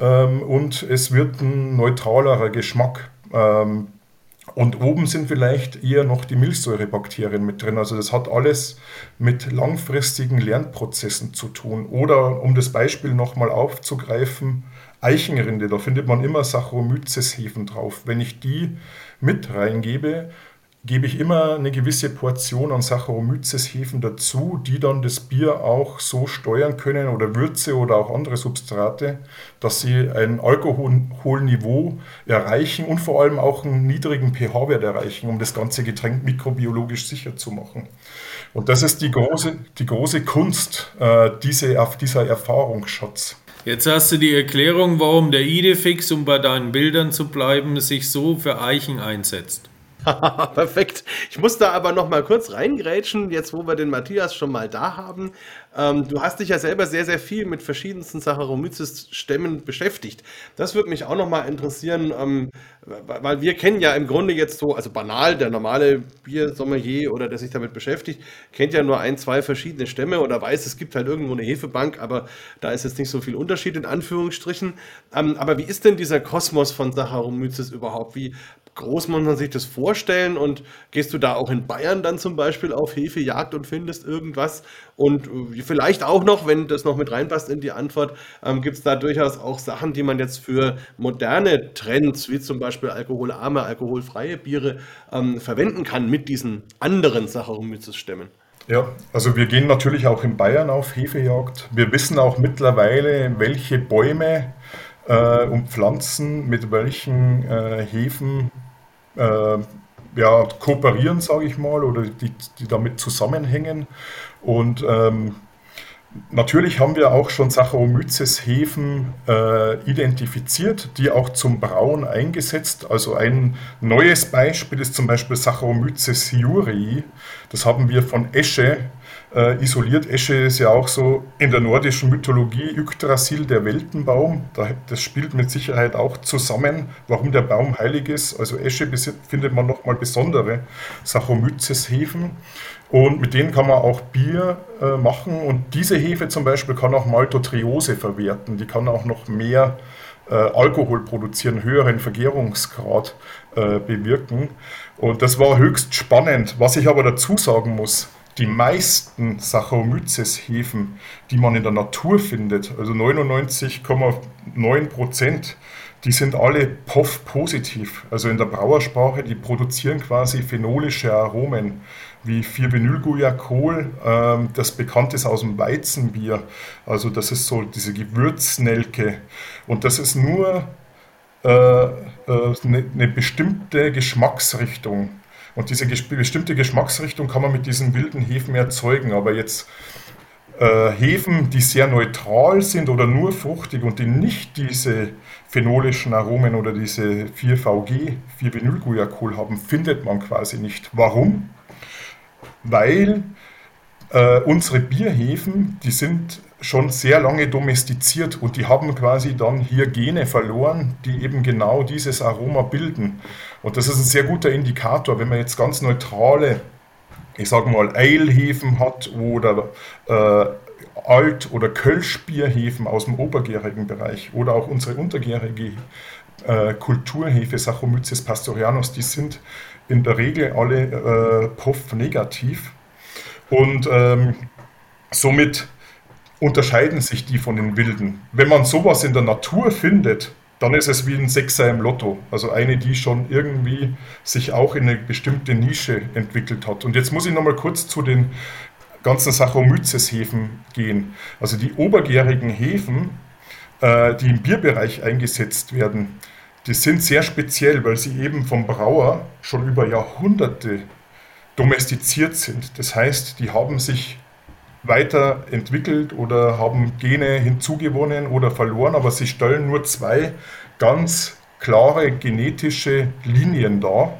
ähm, und es wird ein neutralerer Geschmack. Ähm, und oben sind vielleicht eher noch die Milchsäurebakterien mit drin. Also das hat alles mit langfristigen Lernprozessen zu tun. Oder um das Beispiel nochmal aufzugreifen, Eichenrinde, da findet man immer Saccharomyces-Hefen drauf. Wenn ich die mit reingebe, gebe ich immer eine gewisse Portion an Saccharomyces-Hefen dazu, die dann das Bier auch so steuern können oder Würze oder auch andere Substrate, dass sie ein Alkoholniveau erreichen und vor allem auch einen niedrigen pH-Wert erreichen, um das ganze Getränk mikrobiologisch sicher zu machen. Und das ist die große, die große Kunst, äh, diese, dieser Erfahrungsschatz. Jetzt hast du die Erklärung, warum der Idefix, um bei deinen Bildern zu bleiben, sich so für Eichen einsetzt. [laughs] Perfekt. Ich muss da aber noch mal kurz reingrätschen, jetzt wo wir den Matthias schon mal da haben. Ähm, du hast dich ja selber sehr, sehr viel mit verschiedensten Saccharomyces-Stämmen beschäftigt. Das würde mich auch noch mal interessieren, ähm, weil wir kennen ja im Grunde jetzt so, also banal, der normale Biersommelier oder der sich damit beschäftigt, kennt ja nur ein, zwei verschiedene Stämme oder weiß, es gibt halt irgendwo eine Hefebank, aber da ist jetzt nicht so viel Unterschied in Anführungsstrichen. Ähm, aber wie ist denn dieser Kosmos von Saccharomyces überhaupt? Wie groß muss man sich das vorstellen? Und gehst du da auch in Bayern dann zum Beispiel auf Hefejagd und findest irgendwas? Und äh, vielleicht auch noch, wenn das noch mit reinpasst in die Antwort, ähm, gibt es da durchaus auch Sachen, die man jetzt für moderne Trends, wie zum Beispiel alkoholarme, alkoholfreie Biere, ähm, verwenden kann mit diesen anderen Saccharomyces-Stämmen? Ja, also wir gehen natürlich auch in Bayern auf Hefejagd. Wir wissen auch mittlerweile, welche Bäume äh, und Pflanzen mit welchen äh, Hefen äh, ja, kooperieren, sage ich mal, oder die, die damit zusammenhängen. Und ähm, Natürlich haben wir auch schon Saccharomyces-Hefen äh, identifiziert, die auch zum Brauen eingesetzt. Also ein neues Beispiel ist zum Beispiel Saccharomyces jurei. Das haben wir von Esche äh, isoliert. Esche ist ja auch so in der nordischen Mythologie Yggdrasil, der Weltenbaum. Das spielt mit Sicherheit auch zusammen, warum der Baum heilig ist. Also Esche findet man nochmal besondere Saccharomyces-Hefen. Und mit denen kann man auch Bier äh, machen. Und diese Hefe zum Beispiel kann auch Maltotriose verwerten. Die kann auch noch mehr äh, Alkohol produzieren, höheren Vergärungsgrad äh, bewirken. Und das war höchst spannend. Was ich aber dazu sagen muss, die meisten Saccharomyces-Hefen, die man in der Natur findet, also 99,9 Prozent, die sind alle POF-positiv. Also in der Brauersprache, die produzieren quasi phenolische Aromen wie 4-Vinylguajacol, ähm, das bekannt ist aus dem Weizenbier. Also das ist so diese Gewürznelke. Und das ist nur äh, äh, eine, eine bestimmte Geschmacksrichtung. Und diese bestimmte Geschmacksrichtung kann man mit diesen wilden Hefen erzeugen. Aber jetzt äh, Hefen, die sehr neutral sind oder nur fruchtig und die nicht diese phenolischen Aromen oder diese 4VG, 4-Vinylguajacol haben, findet man quasi nicht. Warum? Weil äh, unsere Bierhefen, die sind schon sehr lange domestiziert und die haben quasi dann hier Gene verloren, die eben genau dieses Aroma bilden. Und das ist ein sehr guter Indikator, wenn man jetzt ganz neutrale, ich sage mal, Eilhefen hat oder äh, Alt- oder Kölschbierhefen aus dem obergärigen Bereich oder auch unsere untergärige äh, Kulturhefe Saccharomyces pastorianus, die sind in der Regel alle äh, POF-negativ. Und ähm, somit unterscheiden sich die von den wilden. Wenn man sowas in der Natur findet, dann ist es wie ein Sechser im Lotto. Also eine, die schon irgendwie sich auch in eine bestimmte Nische entwickelt hat. Und jetzt muss ich nochmal kurz zu den ganzen Saccharomyces-Hefen gehen. Also die obergärigen Hefen, äh, die im Bierbereich eingesetzt werden, die sind sehr speziell, weil sie eben vom Brauer schon über Jahrhunderte domestiziert sind. Das heißt, die haben sich weiterentwickelt oder haben Gene hinzugewonnen oder verloren, aber sie stellen nur zwei ganz klare genetische Linien dar.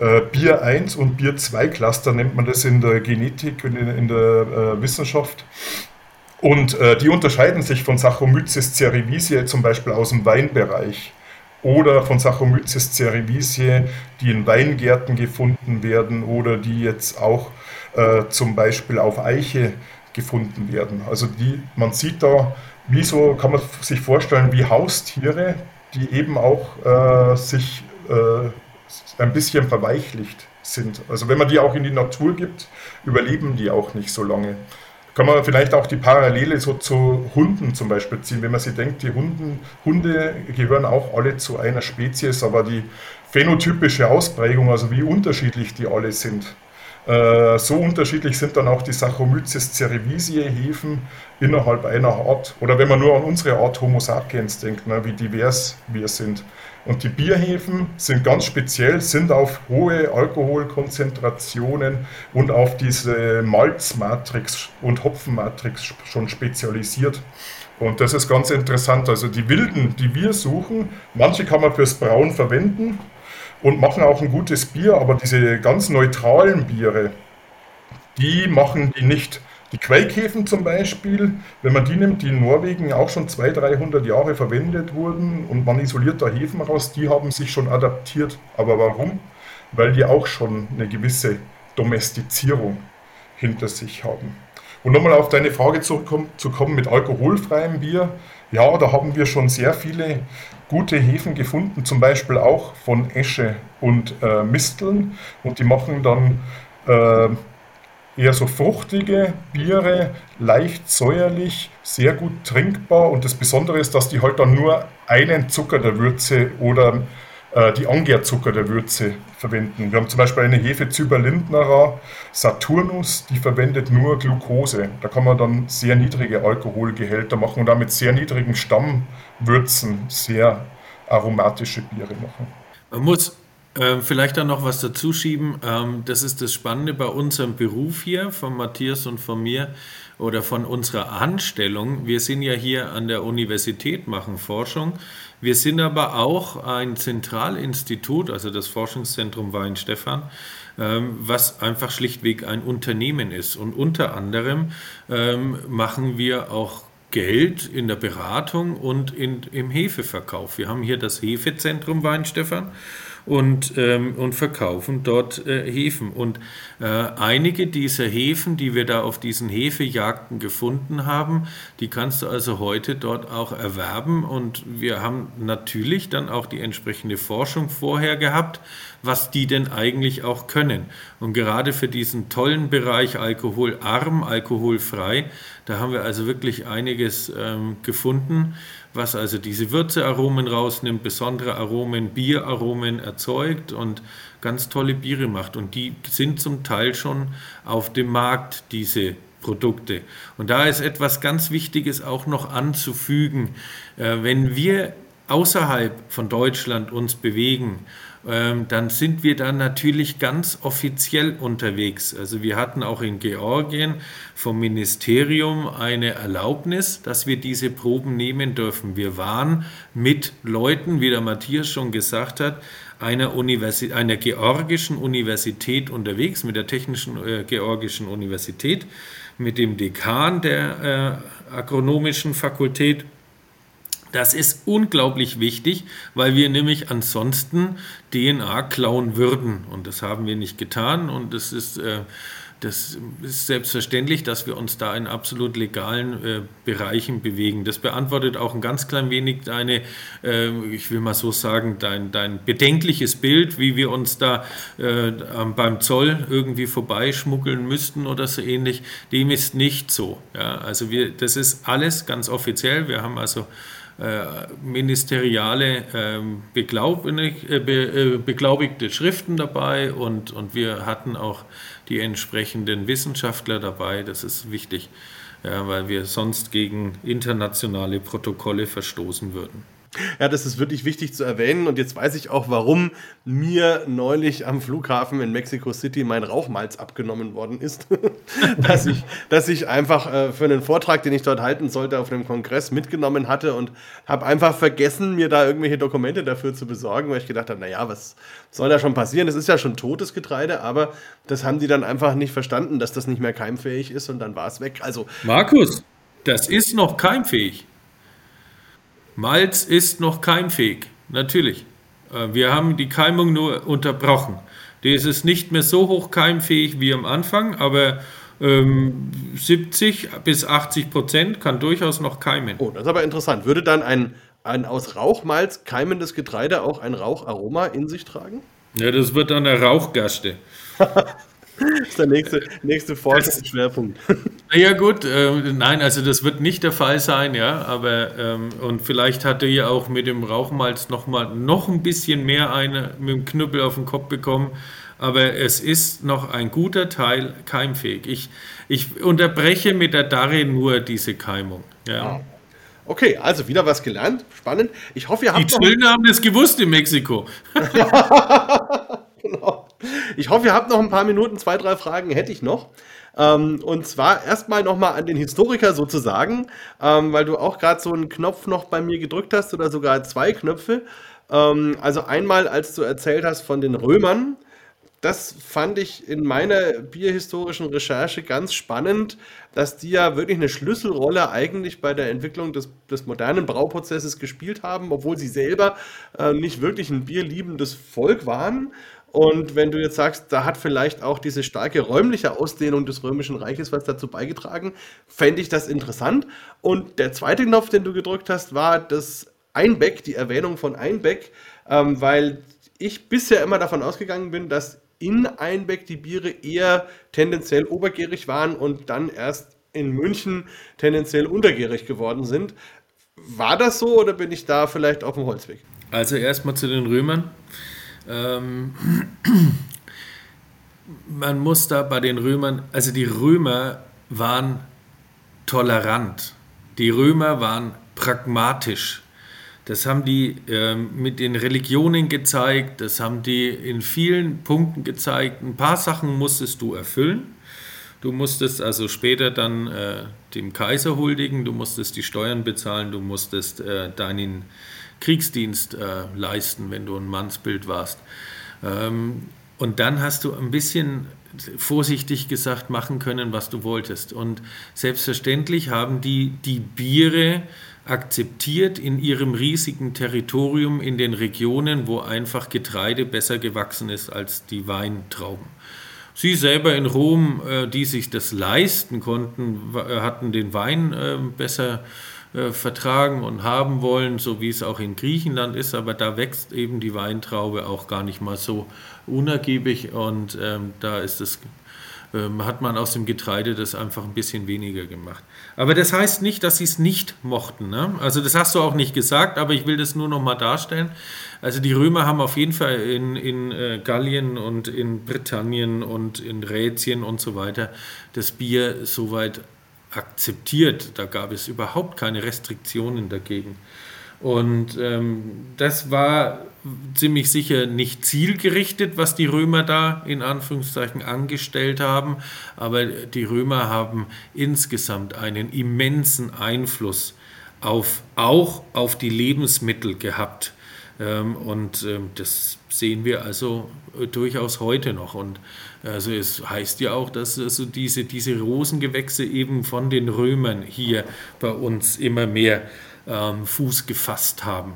Äh, Bier 1 und Bier 2 Cluster nennt man das in der Genetik und in, der äh, Wissenschaft. Und äh, die unterscheiden sich von Saccharomyces cerevisiae zum Beispiel aus dem Weinbereich oder von Saccharomyces cerevisiae, die in Weingärten gefunden werden oder die jetzt auch äh, zum Beispiel auf Eiche gefunden werden. Also die, man sieht da, wie so kann man sich vorstellen, wie Haustiere, die eben auch äh, sich äh, ein bisschen verweichlicht sind. Also wenn man die auch in die Natur gibt, überleben die auch nicht so lange kann man vielleicht auch die Parallele so zu Hunden zum Beispiel ziehen. Wenn man sich denkt, die Hunden, Hunde gehören auch alle zu einer Spezies, aber die phänotypische Ausprägung, also wie unterschiedlich die alle sind, äh, so unterschiedlich sind dann auch die Saccharomyces cerevisiae Hefen innerhalb einer Art. Oder wenn man nur an unsere Art Homo sapiens denkt, ne, wie divers wir sind. Und die Bierhefen sind ganz speziell, sind auf hohe Alkoholkonzentrationen und auf diese Malzmatrix und Hopfenmatrix schon spezialisiert. Und das ist ganz interessant. Also die wilden, die wir suchen, manche kann man fürs Brauen verwenden und machen auch ein gutes Bier, aber diese ganz neutralen Biere, die machen die nicht. Die Quäkhäfen zum Beispiel, wenn man die nimmt, die in Norwegen auch schon 200, 300 Jahre verwendet wurden und man isoliert da Hefen raus, die haben sich schon adaptiert. Aber warum? Weil die auch schon eine gewisse Domestizierung hinter sich haben. Und nochmal auf deine Frage zurückzukommen mit alkoholfreiem Bier. Ja, da haben wir schon sehr viele gute Hefen gefunden, zum Beispiel auch von Esche und äh, Misteln. Und die machen dann äh, eher so fruchtige Biere, leicht säuerlich, sehr gut trinkbar und das Besondere ist, dass die halt dann nur einen Zucker der Würze oder äh, die Angärzucker der Würze verwenden. Wir haben zum Beispiel eine Hefe Zyberlindnerer Saturnus, die verwendet nur Glucose. Da kann man dann sehr niedrige Alkoholgehälter machen und damit sehr niedrigen Stammwürzen sehr aromatische Biere machen. Man muss ähm, vielleicht dann noch was dazu schieben. Ähm, das ist das Spannende bei unserem Beruf hier, von Matthias und von mir oder von unserer Anstellung. Wir sind ja hier an der Universität, machen Forschung. Wir sind aber auch ein Zentralinstitut, also das Forschungszentrum Weinstefan, ähm, was einfach schlichtweg ein Unternehmen ist. Und unter anderem machen wir auch Geld in der Beratung und in, im Hefeverkauf. Wir haben hier das Hefezentrum Weinstefan und, ähm, und verkaufen dort äh, Hefen. Und äh, einige dieser Hefen, die wir da auf diesen Hefejagden gefunden haben, die kannst du also heute dort auch erwerben. Und wir haben natürlich dann auch die entsprechende Forschung vorher gehabt, was die denn eigentlich auch können. Und gerade für diesen tollen Bereich alkoholarm, alkoholfrei, da haben wir also wirklich einiges ähm, gefunden was also diese Würzearomen rausnimmt, besondere Aromen, Bieraromen erzeugt und ganz tolle Biere macht. Und die sind zum Teil schon auf dem Markt, diese Produkte. Und da ist etwas ganz Wichtiges auch noch anzufügen. Äh, wenn wir außerhalb von Deutschland uns bewegen ähm, dann sind wir dann natürlich ganz offiziell unterwegs. Also wir hatten auch in Georgien vom Ministerium eine Erlaubnis, dass wir diese Proben nehmen dürfen. Wir waren mit Leuten, wie der Matthias schon gesagt hat, einer, Universi einer georgischen Universität unterwegs, mit der Technischen äh, Georgischen Universität, mit dem Dekan der äh, agronomischen Fakultät das ist unglaublich wichtig, weil wir nämlich ansonsten DNA klauen würden. Und das haben wir nicht getan. Und das ist, äh, das ist selbstverständlich, dass wir uns da in absolut legalen äh, Bereichen bewegen. Das beantwortet auch ein ganz klein wenig deine, äh, ich will mal so sagen, dein, dein bedenkliches Bild, wie wir uns da beim Zoll irgendwie vorbeischmuggeln müssten oder so ähnlich. Dem ist nicht so. Ja, also wir, das ist alles ganz offiziell. Wir haben also ministeriale ähm, beglaubig, äh, äh, beglaubigte Schriften dabei und, und wir hatten auch die entsprechenden Wissenschaftler dabei. Das ist wichtig, weil wir sonst gegen internationale Protokolle verstoßen würden. Ja, das ist wirklich wichtig zu erwähnen und jetzt weiß ich auch, warum mir neulich am Flughafen in Mexico City mein Rauchmalz abgenommen worden ist. [laughs] dass, ich, dass ich einfach äh, für einen Vortrag, den ich dort halten sollte, auf dem Kongress mitgenommen hatte und habe einfach vergessen, mir da irgendwelche Dokumente dafür zu besorgen, weil ich gedacht habe, naja, was soll da schon passieren? Das ist ja schon totes Getreide, aber das haben die dann einfach nicht verstanden, dass das nicht mehr keimfähig ist und dann war es weg. Also, Markus, das ist noch keimfähig. Malz ist noch keimfähig, natürlich. Äh, wir haben die Keimung nur unterbrochen. Die ist nicht mehr so hoch keimfähig wie am Anfang, aber ähm, 70 bis 80 Prozent kann durchaus noch keimen. Oh, das ist aber interessant. Würde dann ein, ein aus Rauchmalz keimendes Getreide auch ein Raucharoma in sich tragen? Ja, das wird dann eine Rauchgaste. [laughs] Das [laughs] ist der nächste, nächste Forschungsschwerpunkt. [laughs] Ja gut, äh, nein, also das wird nicht der Fall sein, ja, aber ähm, und vielleicht hat er ja auch mit dem Rauchmalz noch mal noch ein bisschen mehr eine mit dem Knüppel auf den Kopf bekommen, aber es ist noch ein guter Teil keimfähig. Ich, ich unterbreche mit der Darre nur diese Keimung, ja. Ah. Okay, also wieder was gelernt, spannend. Ich hoffe, ihr habt Die Zöllner haben das gewusst in Mexiko. [laughs] genau. Ich hoffe, ihr habt noch ein paar Minuten, zwei, drei Fragen hätte ich noch. Ähm, und zwar erstmal nochmal an den Historiker sozusagen, ähm, weil du auch gerade so einen Knopf noch bei mir gedrückt hast oder sogar zwei Knöpfe. Ähm, also einmal, als du erzählt hast von den Römern, das fand ich in meiner bierhistorischen Recherche ganz spannend, dass die ja wirklich eine Schlüsselrolle eigentlich bei der Entwicklung des, des modernen Brauprozesses gespielt haben, obwohl sie selber äh, nicht wirklich ein bierliebendes Volk waren. Und wenn du jetzt sagst, da hat vielleicht auch diese starke räumliche Ausdehnung des Römischen Reiches was dazu beigetragen, fände ich das interessant. Und der zweite Knopf, den du gedrückt hast, war das Einbeck, die Erwähnung von Einbeck, ähm, weil ich bisher immer davon ausgegangen bin, dass in Einbeck die Biere eher tendenziell obergärig waren und dann erst in München tendenziell untergärig geworden sind. War das so oder bin ich da vielleicht auf dem Holzweg? Also erstmal zu den Römern. Ähm, [clears throat] man muss da bei den Römern, also die Römer waren tolerant. Die Römer waren pragmatisch. Das haben die äh, mit den Religionen gezeigt, das haben die in vielen Punkten gezeigt. Ein paar Sachen musstest du erfüllen. Du musstest also später dann äh, dem Kaiser huldigen, du musstest die Steuern bezahlen, du musstest äh, deinen Kriegsdienst äh, leisten, wenn du ein Mannsbild warst. Ähm, und dann hast du ein bisschen vorsichtig gesagt machen können, was du wolltest. Und selbstverständlich haben die die Biere akzeptiert in ihrem riesigen Territorium in den Regionen, wo einfach Getreide besser gewachsen ist als die Weintrauben. Sie selber in Rom, äh, die sich das leisten konnten, hatten den Wein äh, besser äh, vertragen und haben wollen, so wie es auch in Griechenland ist, aber da wächst eben die Weintraube auch gar nicht mal so unergiebig und ähm, da ist es ähm, hat man aus dem Getreide das einfach ein bisschen weniger gemacht. Aber das heißt nicht, dass sie es nicht mochten. Ne? Also das hast du auch nicht gesagt, aber ich will das nur noch mal darstellen. Also die Römer haben auf jeden Fall in, in äh, Gallien und in Britannien und in Rätien und so weiter das Bier soweit akzeptiert. Da gab es überhaupt keine Restriktionen dagegen. Und ähm, das war ziemlich sicher nicht zielgerichtet, was die Römer da in Anführungszeichen angestellt haben, aber die Römer haben insgesamt einen immensen Einfluss auf, auch auf die Lebensmittel gehabt. Ähm, und ähm, das sehen wir also äh, durchaus heute noch. Und also es heißt ja auch, dass also diese, diese Rosengewächse eben von den Römern hier bei uns immer mehr ähm, Fuß gefasst haben.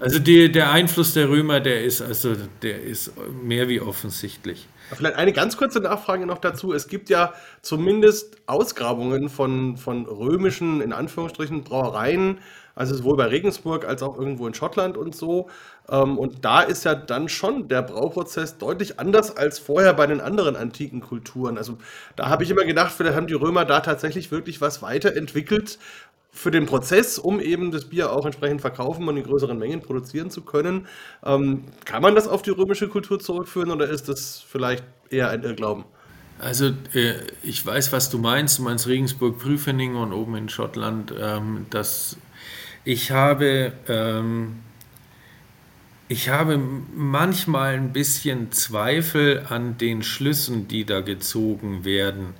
Also die, der Einfluss der Römer, der ist also der ist mehr wie offensichtlich. Vielleicht eine ganz kurze Nachfrage noch dazu. Es gibt ja zumindest Ausgrabungen von, von römischen, in Anführungsstrichen, Brauereien, also sowohl bei Regensburg als auch irgendwo in Schottland und so. Ähm, und da ist ja dann schon der Brauprozess deutlich anders als vorher bei den anderen antiken Kulturen. Also da habe ich immer gedacht, vielleicht haben die Römer da tatsächlich wirklich was weiterentwickelt, für den Prozess, um eben das Bier auch entsprechend verkaufen und in größeren Mengen produzieren zu können. Ähm, kann man das auf die römische Kultur zurückführen oder ist das vielleicht eher ein Irrglauben? Also äh, ich weiß, was du meinst. Du meinst Regensburg, Prüfening und oben in Schottland. Ähm, das, ich habe ähm, ich habe manchmal ein bisschen Zweifel an den Schlüssen, die da gezogen werden.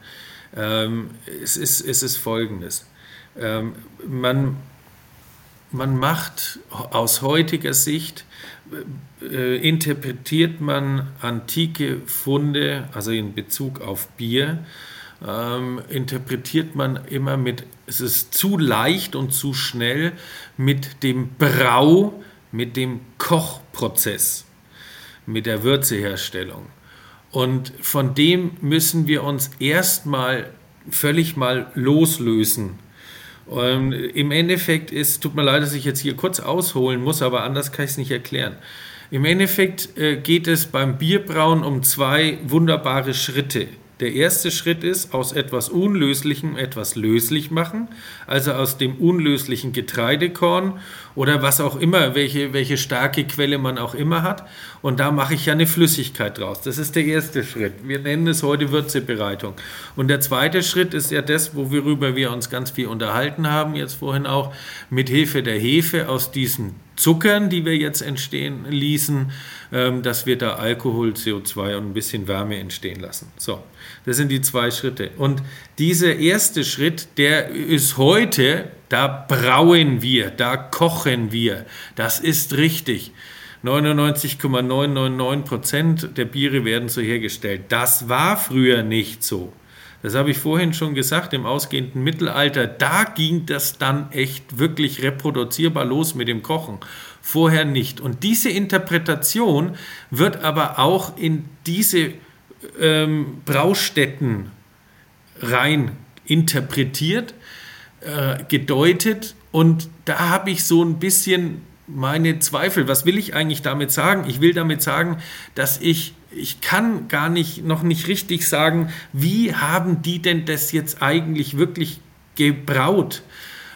Ähm, es, ist, es ist folgendes. Ähm, man, man macht aus heutiger Sicht, äh, interpretiert man antike Funde, also in Bezug auf Bier, ähm, interpretiert man immer mit, es ist zu leicht und zu schnell mit dem Brau, mit dem Kochprozess, mit der Würzeherstellung. Und von dem müssen wir uns erstmal völlig mal loslösen. Und Im Endeffekt ist, tut mir leid, dass ich jetzt hier kurz ausholen muss, aber anders kann ich es nicht erklären. Im Endeffekt äh, geht es beim Bierbrauen um zwei wunderbare Schritte. Der erste Schritt ist, aus etwas Unlöslichem etwas löslich machen, also aus dem unlöslichen Getreidekorn oder was auch immer, welche, welche starke Quelle man auch immer hat. Und da mache ich ja eine Flüssigkeit draus. Das ist der erste Schritt. Wir nennen es heute Würzebereitung. Und der zweite Schritt ist ja das, worüber wir uns ganz viel unterhalten haben, jetzt vorhin auch, mit Hilfe der Hefe aus diesen Zuckern, die wir jetzt entstehen ließen, dass wir da Alkohol, CO2 und ein bisschen Wärme entstehen lassen. So, das sind die zwei Schritte. Und dieser erste Schritt, der ist heute, da brauen wir, da kochen wir. Das ist richtig. 99,999 Prozent der Biere werden so hergestellt. Das war früher nicht so. Das habe ich vorhin schon gesagt, im ausgehenden Mittelalter, da ging das dann echt wirklich reproduzierbar los mit dem Kochen. Vorher nicht. Und diese Interpretation wird aber auch in diese ähm, Braustätten rein interpretiert, äh, gedeutet. Und da habe ich so ein bisschen meine Zweifel. Was will ich eigentlich damit sagen? Ich will damit sagen, dass ich ich kann gar nicht, noch nicht richtig sagen, wie haben die denn das jetzt eigentlich wirklich gebraut?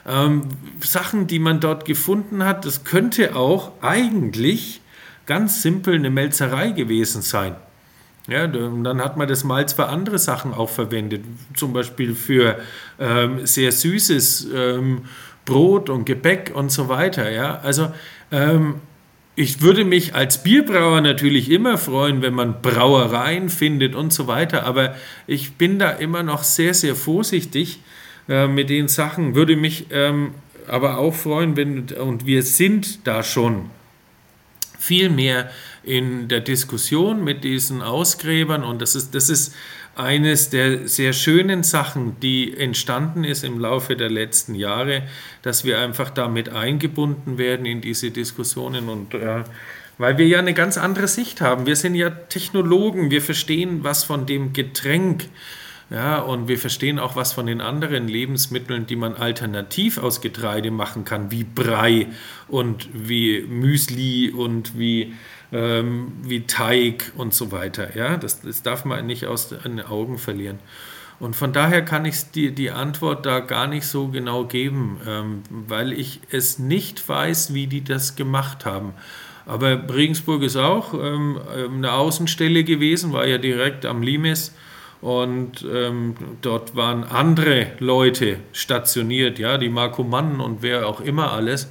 Ähm, Sachen, die man dort gefunden hat, das könnte auch eigentlich ganz simpel eine Melzerei gewesen sein. Ja, dann hat man das Malz für andere Sachen auch verwendet, zum Beispiel für ähm, sehr süßes ähm, Brot und Gebäck und so weiter. Ja, also ähm, ich würde mich als Bierbrauer natürlich immer freuen, wenn man Brauereien findet und so weiter, aber ich bin da immer noch sehr, sehr vorsichtig äh, mit den Sachen, würde mich ähm, aber auch freuen, wenn, und wir sind da schon viel mehr in der Diskussion mit diesen Ausgräbern und das ist, das ist eines der sehr schönen Sachen, die entstanden ist im Laufe der letzten Jahre, dass wir einfach damit eingebunden werden in diese Diskussionen und äh, weil wir ja eine ganz andere Sicht haben. Wir sind ja Technologen, wir verstehen was von dem Getränk. Ja, und wir verstehen auch was von den anderen Lebensmitteln, die man alternativ aus Getreide machen kann, wie Brei und wie Müsli und wie ähm, wie Teig und so weiter. Ja, das, das darf man nicht aus den Augen verlieren. Und von daher kann ich die, die Antwort da gar nicht so genau geben, ähm, weil ich es nicht weiß, wie die das gemacht haben. Aber Regensburg ist auch ähm, eine Außenstelle gewesen, war ja direkt am Limes und ähm, dort waren andere Leute stationiert, ja, die Marco Mann und wer auch immer alles,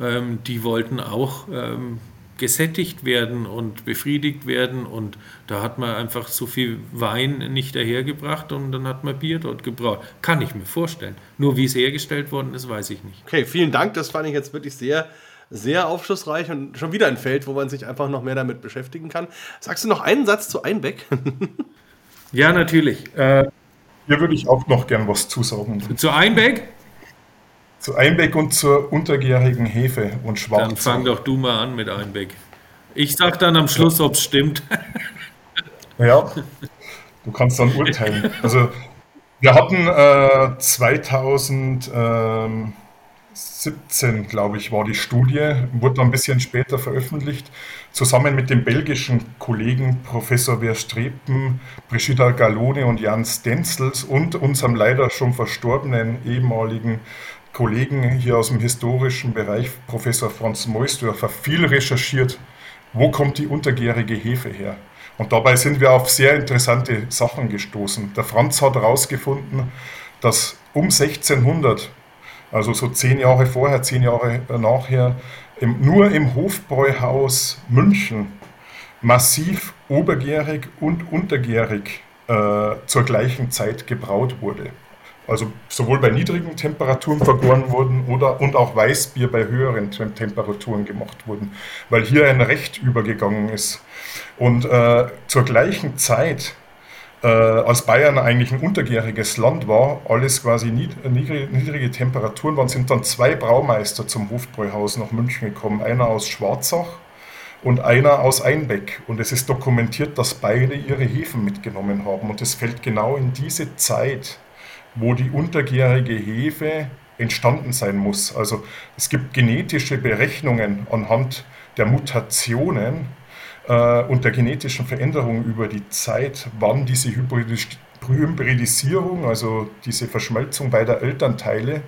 ähm, die wollten auch ähm, gesättigt werden und befriedigt werden. Und da hat man einfach so viel Wein nicht dahergebracht und dann hat man Bier dort gebraut. Kann ich mir vorstellen. Nur wie es hergestellt worden ist, weiß ich nicht. Okay, vielen Dank. Das fand ich jetzt wirklich sehr, sehr aufschlussreich und schon wieder ein Feld, wo man sich einfach noch mehr damit beschäftigen kann. Sagst du noch einen Satz zu Einbeck? [laughs] ja, natürlich. Äh, Hier würde ich auch noch gern was zusagen. Zu Einbeck? Zu Einbeck und zur untergärigen Hefe und Schwarz. Dann fang doch du mal an mit Einbeck. Ich sag dann am Schluss, ob es stimmt. [laughs] Ja, du kannst dann urteilen. Also wir hatten äh, 2017, glaube ich, war die Studie, wurde ein bisschen später veröffentlicht, zusammen mit dem belgischen Kollegen Professor Verstrepen, Brigitta Gallone und Jan Stenzels und unserem leider schon verstorbenen ehemaligen Kollegen hier aus dem historischen Bereich, Professor Franz Meusdörfer, viel recherchiert, wo kommt die untergärige Hefe her. Und dabei sind wir auf sehr interessante Sachen gestoßen. Der Franz hat herausgefunden, dass um 1600, also so zehn Jahre vorher, zehn Jahre nachher, im, nur im Hofbräuhaus München massiv obergärig und untergärig äh, zur gleichen Zeit gebraut wurde. Also sowohl bei niedrigen Temperaturen vergoren wurden oder und auch Weißbier bei höheren Temperaturen gemacht wurden, weil hier ein Recht übergegangen ist. Und äh, zur gleichen Zeit, äh, als Bayern eigentlich ein untergäriges Land war, alles quasi niedrige, niedrige Temperaturen waren, sind dann zwei Braumeister zum Hofbräuhaus nach München gekommen. Einer aus Schwarzach und einer aus Einbeck. Und es ist dokumentiert, dass beide ihre Hefen mitgenommen haben. Und es fällt genau in diese Zeit, wo die untergärige Hefe entstanden sein muss. Also es gibt genetische Berechnungen anhand der Mutationen äh, und der genetischen Veränderung über die Zeit, wann diese Hybridisierung, also diese Verschmelzung beider Elternteile,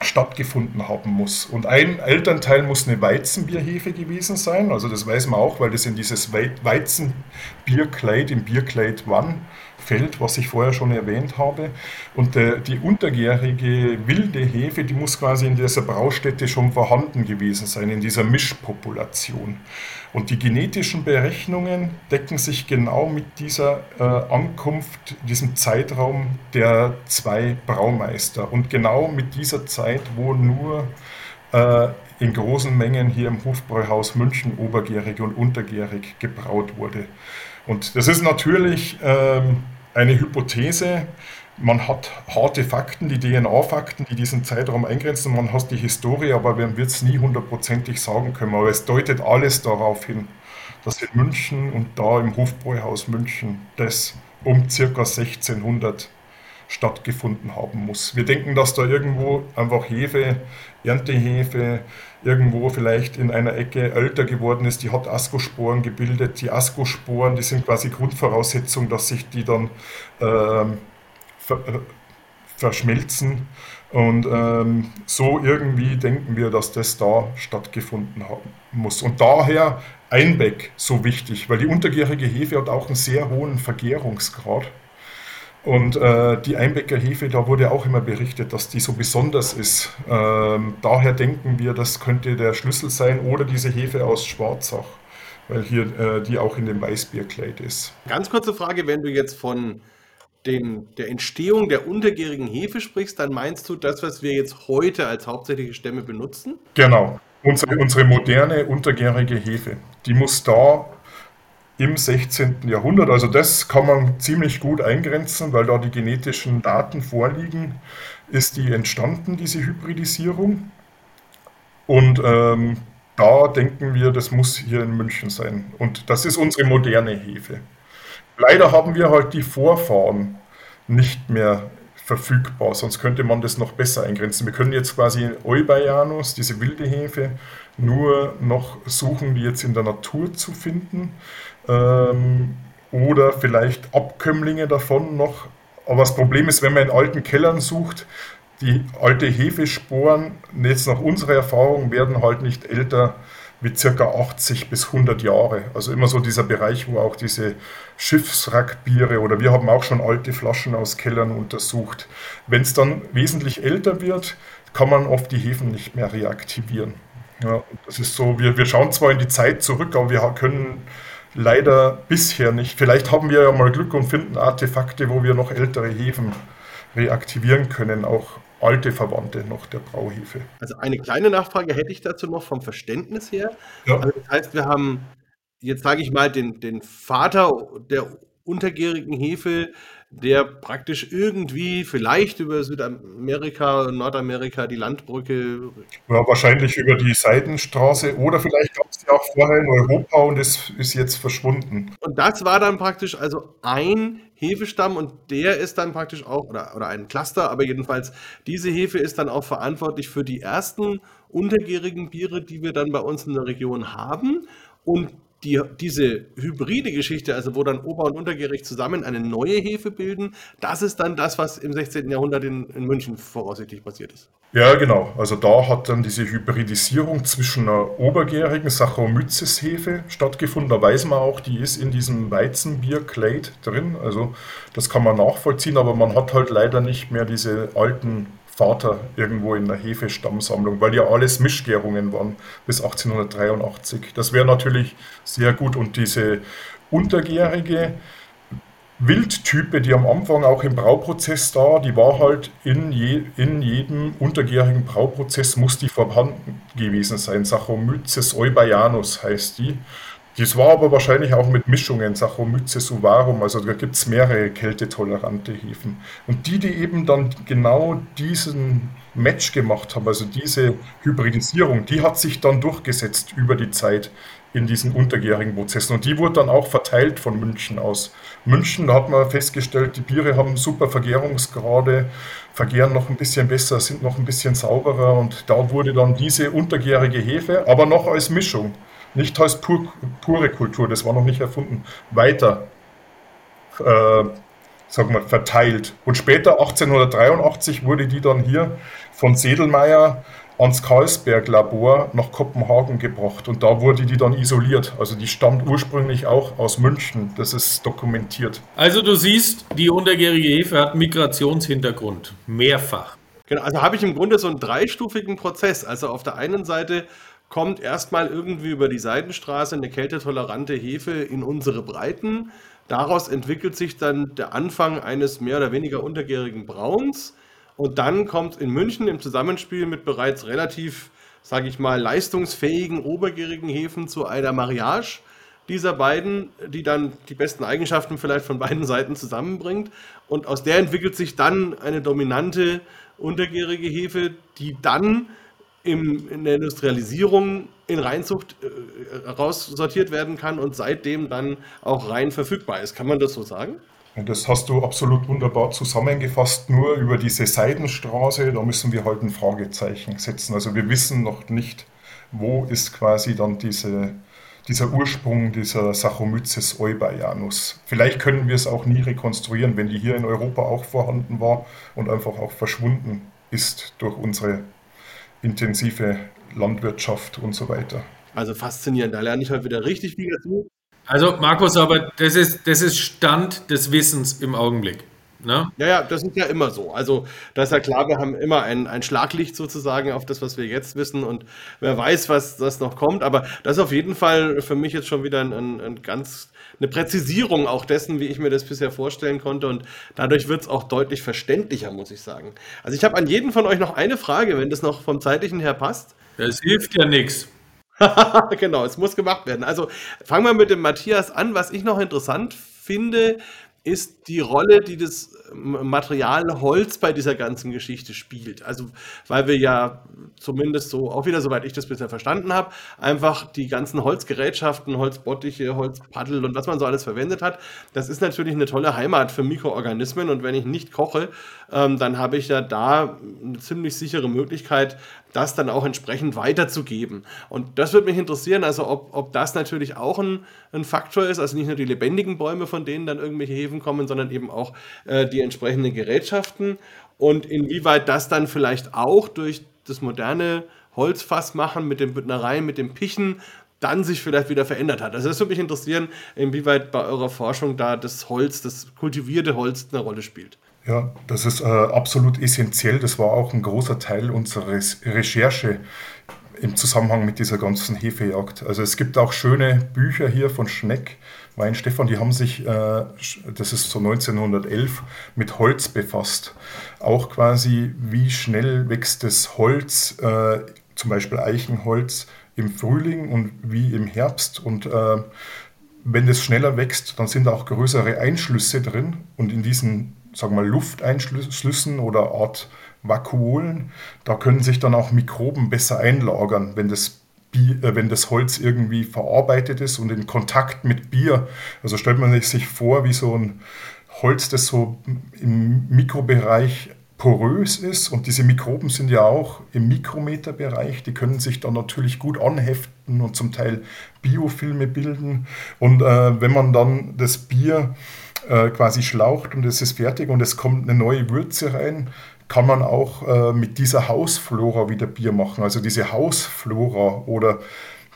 stattgefunden haben muss. Und ein Elternteil muss eine Weizenbierhefe gewesen sein, also das weiß man auch, weil das in dieses Weizenbierkleid, im Bierkleid One fällt, was ich vorher schon erwähnt habe. Und der, die untergärige wilde Hefe, die muss quasi in dieser Braustätte schon vorhanden gewesen sein, in dieser Mischpopulation. Und die genetischen Berechnungen decken sich genau mit dieser äh, Ankunft, diesem Zeitraum der zwei Braumeister. Und genau mit dieser Zeit, wo nur äh, in großen Mengen hier im Hofbräuhaus München obergärig und untergärig gebraut wurde. Und das ist natürlich ähm, eine Hypothese. Man hat harte Fakten, die DNA-Fakten, die diesen Zeitraum eingrenzen. Man hat die Historie, aber man wird es nie hundertprozentig sagen können. Aber es deutet alles darauf hin, dass in München und da im Hofbräuhaus München das um circa 1600 stattgefunden haben muss. Wir denken, dass da irgendwo einfach Hefe, Erntehefe, irgendwo vielleicht in einer Ecke älter geworden ist, die hat Askosporen gebildet. Die Askosporen, die sind quasi Grundvoraussetzung, dass sich die dann ähm, ver äh, verschmelzen. Und ähm, so irgendwie denken wir, dass das da stattgefunden haben muss. Und daher Einbeck so wichtig, weil die untergärige Hefe hat auch einen sehr hohen Vergärungsgrad. Und äh, die Einbecker Hefe, da wurde auch immer berichtet, dass die so besonders ist. Ähm, daher denken wir, das könnte der Schlüssel sein oder diese Hefe aus Schwarzach, weil hier äh, die auch in dem Weißbierkleid ist. Ganz kurze Frage, wenn du jetzt von den, der Entstehung der untergärigen Hefe sprichst, dann meinst du das, was wir jetzt heute als hauptsächliche Stämme benutzen? Genau. Unsere, unsere moderne untergärige Hefe, die muss da im 16. Jahrhundert. Also das kann man ziemlich gut eingrenzen, weil da die genetischen Daten vorliegen, ist die entstanden, diese Hybridisierung. Und ähm, da denken wir, das muss hier in München sein. Und das ist unsere moderne Hefe. Leider haben wir halt die Vorfahren nicht mehr verfügbar, sonst könnte man das noch besser eingrenzen. Wir können jetzt quasi Eubayanus, diese wilde Hefe, nur noch suchen, die jetzt in der Natur zu finden ähm, oder vielleicht Abkömmlinge davon noch. Aber das Problem ist, wenn man in alten Kellern sucht, die alte Hefesporen, jetzt nach unserer Erfahrung, werden halt nicht älter wie circa 80 bis 100 Jahre. Also immer so dieser Bereich, wo auch diese Schiffswrackbiere oder wir haben auch schon alte Flaschen aus Kellern untersucht. Wenn es dann wesentlich älter wird, kann man oft die Hefen nicht mehr reaktivieren. Ja, das ist so, wir, wir schauen zwar in die Zeit zurück, aber wir können leider bisher nicht. Vielleicht haben wir ja mal Glück und finden Artefakte, wo wir noch ältere Hefen reaktivieren können, auch alte Verwandte noch der Brauhefe. Also eine kleine Nachfrage hätte ich dazu noch vom Verständnis her. Ja. Also das heißt, wir haben jetzt sage ich mal den, den Vater der untergärigen Hefe, der praktisch irgendwie vielleicht über Südamerika, Nordamerika die Landbrücke. Ja, wahrscheinlich über die Seidenstraße oder vielleicht gab es die auch vorher in Europa und es ist jetzt verschwunden. Und das war dann praktisch also ein Hefestamm und der ist dann praktisch auch, oder, oder ein Cluster, aber jedenfalls diese Hefe ist dann auch verantwortlich für die ersten untergärigen Biere, die wir dann bei uns in der Region haben. Und die, diese hybride Geschichte, also wo dann Ober- und Untergärig zusammen eine neue Hefe bilden, das ist dann das, was im 16. Jahrhundert in, in München voraussichtlich passiert ist. Ja, genau. Also da hat dann diese Hybridisierung zwischen einer obergärigen Saccharomyces-Hefe stattgefunden. Da weiß man auch, die ist in diesem Weizenbier-Clade drin. Also das kann man nachvollziehen, aber man hat halt leider nicht mehr diese alten Vater irgendwo in der Hefestammsammlung, weil ja alles Mischgärungen waren bis 1883. Das wäre natürlich sehr gut und diese untergärige Wildtype, die am Anfang auch im Brauprozess da, die war halt in, je, in jedem untergärigen Brauprozess muss die vorhanden gewesen sein. Saccharomyces eubayanus heißt die. Das war aber wahrscheinlich auch mit Mischungen, Saccharomyces uvarum, also da gibt es mehrere kältetolerante Hefen. Und die, die eben dann genau diesen Match gemacht haben, also diese Hybridisierung, die hat sich dann durchgesetzt über die Zeit in diesen untergärigen Prozessen. Und die wurde dann auch verteilt von München aus. München, da hat man festgestellt, die Biere haben super Vergärungsgrade, vergären noch ein bisschen besser, sind noch ein bisschen sauberer. Und da wurde dann diese untergärige Hefe, aber noch als Mischung nicht als pur, pure Kultur, das war noch nicht erfunden, weiter äh, sagen wir, verteilt. Und später, 1883, wurde die dann hier von Sedelmeier ans Karlsberg-Labor nach Kopenhagen gebracht und da wurde die dann isoliert. Also die stammt ursprünglich auch aus München. Das ist dokumentiert. Also du siehst, die untergärige Hefe hat Migrationshintergrund. Mehrfach. Genau, also habe ich im Grunde so einen dreistufigen Prozess. Also auf der einen Seite kommt erstmal irgendwie über die Seitenstraße eine kältetolerante Hefe in unsere Breiten. Daraus entwickelt sich dann der Anfang eines mehr oder weniger untergärigen Brauns. Und dann kommt in München im Zusammenspiel mit bereits relativ, sage ich mal, leistungsfähigen obergärigen Hefen zu einer Mariage dieser beiden, die dann die besten Eigenschaften vielleicht von beiden Seiten zusammenbringt. Und aus der entwickelt sich dann eine dominante untergärige Hefe, die dann im, in der Industrialisierung in Reinzucht äh, raussortiert werden kann und seitdem dann auch rein verfügbar ist. Kann man das so sagen? Das hast du absolut wunderbar zusammengefasst. Nur über diese Seidenstraße, da müssen wir halt ein Fragezeichen setzen. Also wir wissen noch nicht, wo ist quasi dann diese, dieser Ursprung dieser Saccharomyces eubayanus. Vielleicht können wir es auch nie rekonstruieren, wenn die hier in Europa auch vorhanden war und einfach auch verschwunden ist durch unsere intensive Landwirtschaft und so weiter. Also faszinierend, da lerne ich heute wieder richtig viel dazu. Also Markus, aber das ist, das ist Stand des Wissens im Augenblick. Ne? Ja, ja, das ist ja immer so. Also, da ist ja klar, wir haben immer ein, ein Schlaglicht sozusagen auf das, was wir jetzt wissen und wer weiß, was das noch kommt. Aber das ist auf jeden Fall für mich jetzt schon wieder ein, ein, ein ganz eine Präzisierung auch dessen, wie ich mir das bisher vorstellen konnte. Und dadurch wird es auch deutlich verständlicher, muss ich sagen. Also ich habe an jeden von euch noch eine Frage, wenn das noch vom zeitlichen her passt. Das hilft ja nichts. [laughs] genau, es muss gemacht werden. Also fangen wir mit dem Matthias an. Was ich noch interessant finde, ist die Rolle, die das Material Holz bei dieser ganzen Geschichte spielt. Also, weil wir ja zumindest so, auch wieder soweit ich das bisher verstanden habe, einfach die ganzen Holzgerätschaften, Holzbottiche, Holzpaddel und was man so alles verwendet hat, das ist natürlich eine tolle Heimat für Mikroorganismen und wenn ich nicht koche, ähm, dann habe ich ja da eine ziemlich sichere Möglichkeit, das dann auch entsprechend weiterzugeben. Und das würde mich interessieren, also ob, ob das natürlich auch ein, ein Faktor ist, also nicht nur die lebendigen Bäume, von denen dann irgendwelche Hefen kommen, sondern eben auch äh, die entsprechenden Gerätschaften und inwieweit das dann vielleicht auch durch das moderne Holzfass machen mit den Büttnereien, mit dem Pichen, dann sich vielleicht wieder verändert hat. Also das würde mich interessieren, inwieweit bei eurer Forschung da das Holz, das kultivierte Holz eine Rolle spielt. Ja, das ist äh, absolut essentiell. Das war auch ein großer Teil unserer Recherche im Zusammenhang mit dieser ganzen Hefejagd. Also es gibt auch schöne Bücher hier von Schneck, Weinstefan, die haben sich, äh, das ist so 1911, mit Holz befasst. Auch quasi, wie schnell wächst das Holz, äh, zum Beispiel Eichenholz, im Frühling und wie im Herbst. Und äh, wenn das schneller wächst, dann sind auch größere Einschlüsse drin. Und in diesen sagen wir mal, Lufteinschlüssen oder Art Vakuolen. Da können sich dann auch Mikroben besser einlagern, wenn das, äh, wenn das Holz irgendwie verarbeitet ist und in Kontakt mit Bier. Also stellt man sich vor, wie so ein Holz, das so im Mikrobereich porös ist und diese Mikroben sind ja auch im Mikrometerbereich, die können sich dann natürlich gut anheften und zum Teil Biofilme bilden. Und äh, wenn man dann das Bier äh, quasi schlaucht und es ist fertig und es kommt eine neue Würze rein, kann man auch äh, mit dieser Hausflora wieder Bier machen. Also diese Hausflora oder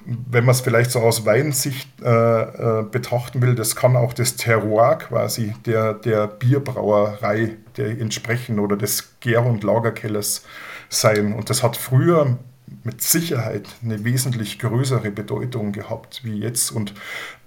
wenn man es vielleicht so aus Weinsicht äh, äh, betrachten will, das kann auch das Terroir quasi der, der Bierbrauerei der entsprechen oder des Gär- und Lagerkellers sein. Und das hat früher mit Sicherheit eine wesentlich größere Bedeutung gehabt wie jetzt. Und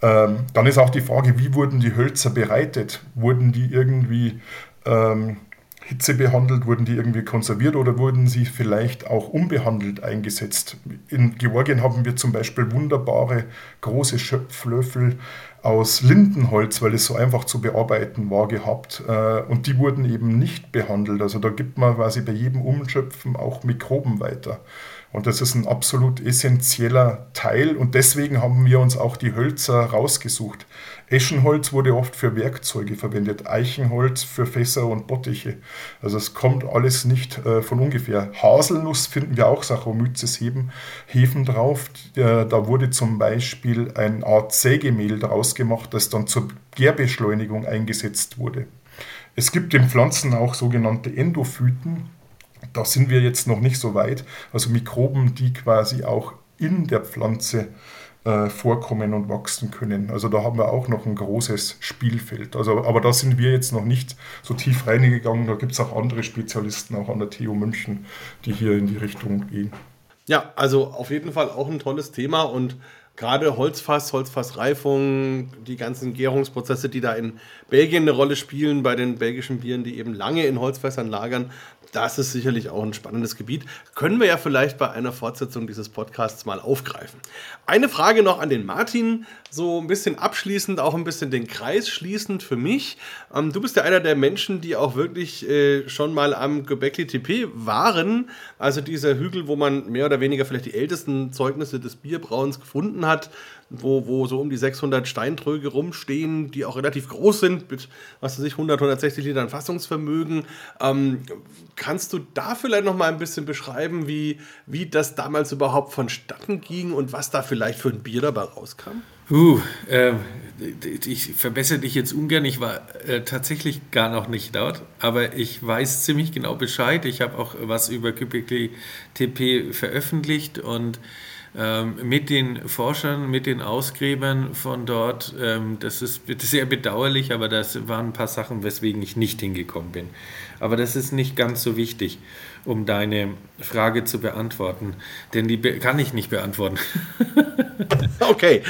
ähm, dann ist auch die Frage, wie wurden die Hölzer bereitet? Wurden die irgendwie ähm, Hitze behandelt? Wurden die irgendwie konserviert oder wurden sie vielleicht auch unbehandelt eingesetzt? In Georgien haben wir zum Beispiel wunderbare große Schöpflöffel aus Lindenholz, weil es so einfach zu bearbeiten war, gehabt. Äh, und die wurden eben nicht behandelt. Also da gibt man quasi bei jedem Umschöpfen auch Mikroben weiter. Und das ist ein absolut essentieller Teil und deswegen haben wir uns auch die Hölzer rausgesucht. Eschenholz wurde oft für Werkzeuge verwendet, Eichenholz für Fässer und Bottiche. Also es kommt alles nicht äh, von ungefähr. Haselnuss finden wir auch Saccharomyces Hefen, drauf. Äh, da wurde zum Beispiel eine Art Sägemehl draus gemacht, das dann zur Gärbeschleunigung eingesetzt wurde. Es gibt in Pflanzen auch sogenannte Endophyten, da sind wir jetzt noch nicht so weit. Also Mikroben, die quasi auch in der Pflanze äh, vorkommen und wachsen können. Also da haben wir auch noch ein großes Spielfeld. Also, aber da sind wir jetzt noch nicht so tief reingegangen. Da gibt es auch andere Spezialisten, auch an der TU München, die hier in die Richtung gehen. Ja, also auf jeden Fall auch ein tolles Thema und gerade Holzfass, Holzfassreifung, die ganzen Gärungsprozesse, die da in Belgien eine Rolle spielen, bei den belgischen Bieren, die eben lange in Holzfässern lagern, das ist sicherlich auch ein spannendes Gebiet. Können wir ja vielleicht bei einer Fortsetzung dieses Podcasts mal aufgreifen. Eine Frage noch an den Martin, so ein bisschen abschließend, auch ein bisschen den Kreis schließend für mich. Ähm, du bist ja einer der Menschen, die auch wirklich äh, schon mal am Göbekli Tepe waren, also dieser Hügel, wo man mehr oder weniger vielleicht die ältesten Zeugnisse des Bierbrauens gefunden hat wo, wo so um die 600 Steintröge rumstehen, die auch relativ groß sind, mit, was weiß ich, 100, 160 Litern Fassungsvermögen. Ähm, kannst du da vielleicht noch mal ein bisschen beschreiben, wie, wie das damals überhaupt vonstatten ging und was da vielleicht für ein Bier dabei rauskam? Uh, äh, ich verbessere dich jetzt ungern. Ich war äh, tatsächlich gar noch nicht dort, aber ich weiß ziemlich genau Bescheid. Ich habe auch was über Kübikli TP veröffentlicht und mit den Forschern, mit den Ausgräbern von dort. Ähm, das ist sehr bedauerlich, aber das waren ein paar Sachen, weswegen ich nicht hingekommen bin. Aber das ist nicht ganz so wichtig, um deine Frage zu beantworten, denn die kann ich nicht beantworten. [laughs] okay.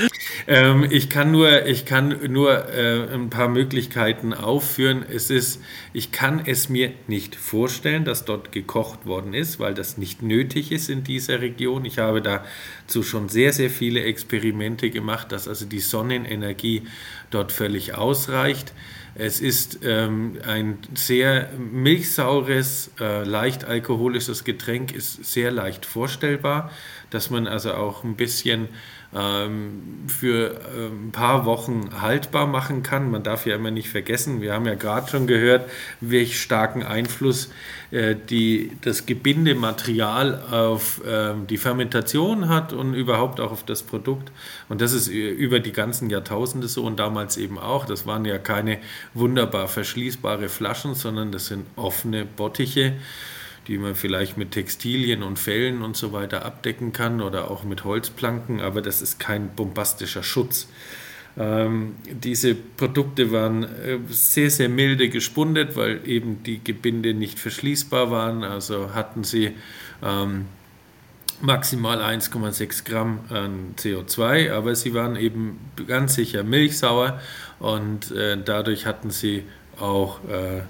Ähm, ich kann nur, ich kann nur äh, ein paar Möglichkeiten aufführen. Es ist, ich kann es mir nicht vorstellen, dass dort gekocht worden ist, weil das nicht nötig ist in dieser Region. Ich habe dazu schon sehr, sehr viele Experimente gemacht, dass also die Sonnenenergie dort völlig ausreicht. Es ist ähm, ein sehr milchsaures, äh, leicht alkoholisches Getränk, ist sehr leicht vorstellbar, dass man also auch ein bisschen ähm, für äh, ein paar Wochen haltbar machen kann. Man darf ja immer nicht vergessen, wir haben ja gerade schon gehört, welch starken Einfluss äh, die, das Gebindematerial auf ähm, die Fermentation hat und überhaupt auch auf das Produkt. Und das ist über die ganzen Jahrtausende so und damals eben auch. Das waren ja keine wunderbar verschließbare Flaschen, sondern das sind offene Bottiche die man vielleicht mit Textilien und Fellen und so weiter abdecken kann oder auch mit Holzplanken, aber das ist kein bombastischer Schutz. Ähm, diese Produkte waren äh, sehr, sehr milde gespundet, weil eben die Gebinde nicht verschließbar waren. Also hatten sie ähm, maximal 1,6 Gramm an CO2, aber sie waren eben ganz sicher milchsauer und äh, dadurch hatten sie auch äh,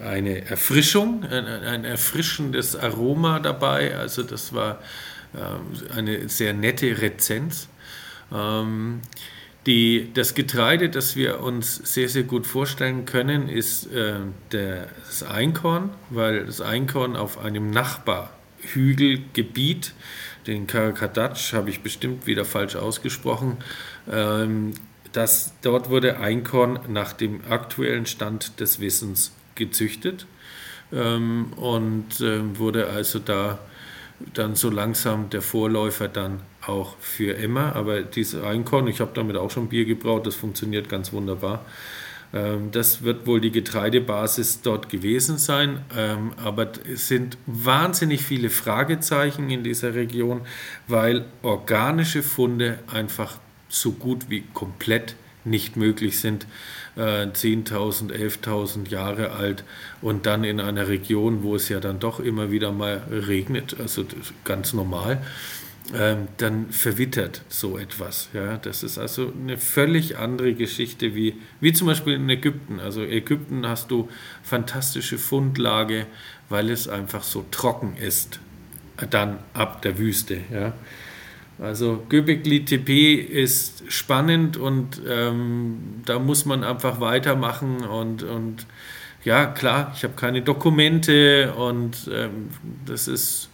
eine Erfrischung, ein, ein, erfrischendes Aroma dabei. Also das war äh, eine sehr nette Rezenz. Ähm, die, das Getreide, das wir uns sehr, sehr gut vorstellen können, ist äh, der, das Einkorn, weil das Einkorn auf einem Nachbarhügelgebiet, den Karakadatsch habe ich bestimmt wieder falsch ausgesprochen, ähm, das, dort wurde Einkorn nach dem aktuellen Stand des Wissens gezüchtet. ähm, und äh, wurde also da dann so langsam der Vorläufer dann auch für Emma. Aber dieses Einkorn, ich habe damit auch schon Bier gebraut, das funktioniert ganz wunderbar. Ähm, das wird wohl die Getreidebasis dort gewesen sein, ähm, aber es sind wahnsinnig viele Fragezeichen in dieser Region, weil organische Funde einfach so gut wie komplett nicht möglich sind. 10.000, äh, 11.000 Jahre alt und dann in einer Region, wo es ja dann doch immer wieder mal regnet, also ganz normal, ähm, dann verwittert so etwas. Ja? Das ist also eine völlig andere Geschichte wie, wie zum Beispiel in Ägypten. Also Ägypten hast du fantastische Fundlage, weil es einfach so trocken ist, dann ab der Wüste. Ja? Also Göbekli Tepe ist spannend und ähm, da muss man einfach weitermachen und, und ja, klar, ich habe keine Dokumente und ähm, das ist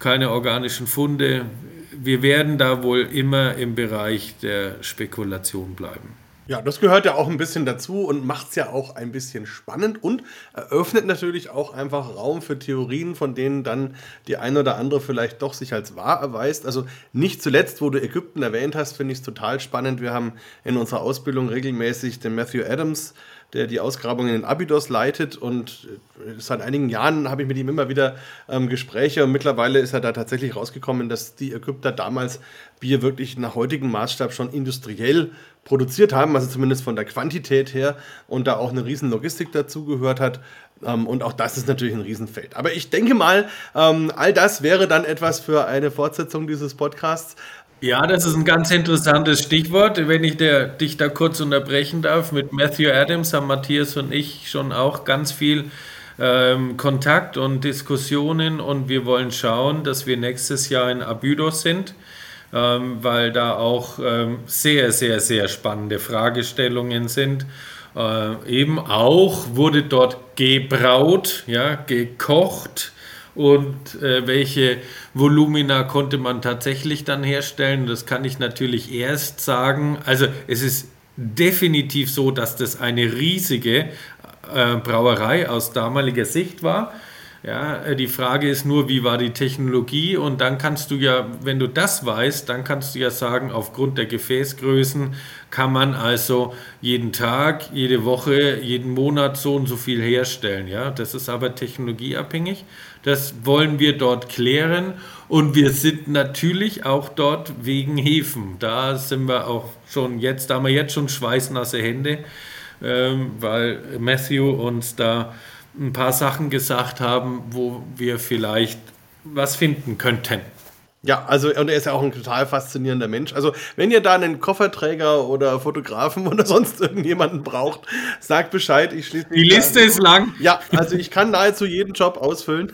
keine organischen Funde. Wir werden da wohl immer im Bereich der Spekulation bleiben. Ja, das gehört ja auch ein bisschen dazu und macht es ja auch ein bisschen spannend und eröffnet natürlich auch einfach Raum für Theorien, von denen dann die eine oder andere vielleicht doch sich als wahr erweist. Also nicht zuletzt, wo du Ägypten erwähnt hast, finde ich es total spannend. Wir haben in unserer Ausbildung regelmäßig den Matthew Adams der die Ausgrabungen in Abydos leitet. Und äh, seit einigen Jahren habe ich mit ihm immer wieder ähm, Gespräche. Und mittlerweile ist er da tatsächlich rausgekommen, dass die Ägypter damals Bier wirklich nach heutigem Maßstab schon industriell produziert haben, also zumindest von der Quantität her. Und da auch eine riesen Logistik dazugehört hat. Ähm, und auch das ist natürlich ein Riesenfeld. Aber ich denke mal, ähm, all das wäre dann etwas für eine Fortsetzung dieses Podcasts. Ja, das ist ein ganz interessantes Stichwort. Wenn ich der, dich da kurz unterbrechen darf, mit Matthew Adams haben Matthias und ich schon auch ganz viel ähm, Kontakt und Diskussionen und wir wollen schauen, dass wir nächstes Jahr in Abydos sind, ähm, weil da auch ähm, sehr, sehr, sehr spannende Fragestellungen sind. Äh, eben auch wurde dort gebraut, ja, gekocht und äh, welche Volumina konnte man tatsächlich dann herstellen. Das kann ich natürlich erst sagen. Also es ist definitiv so, dass das eine riesige äh, Brauerei aus damaliger Sicht war. Ja, äh, die Frage ist nur, wie war die Technologie? Und dann kannst du ja, wenn du das weißt, dann kannst du ja sagen, aufgrund der Gefäßgrößen kann man also jeden Tag, jede Woche, jeden Monat so und so viel herstellen. Ja, das ist aber technologieabhängig. Das wollen wir dort klären. Und wir sind natürlich auch dort wegen Hefen. Da sind wir auch schon jetzt, da haben wir jetzt schon schweißnasse Hände, ähm, weil Matthew uns da ein paar Sachen gesagt haben, wo wir vielleicht was finden könnten. Ja, also und er ist ja auch ein total faszinierender Mensch. Also, wenn ihr da einen Kofferträger oder Fotografen oder sonst irgendjemanden braucht, sagt Bescheid. Ich schließe Die Liste ist lang. Ja, also ich kann nahezu jeden Job ausfüllen.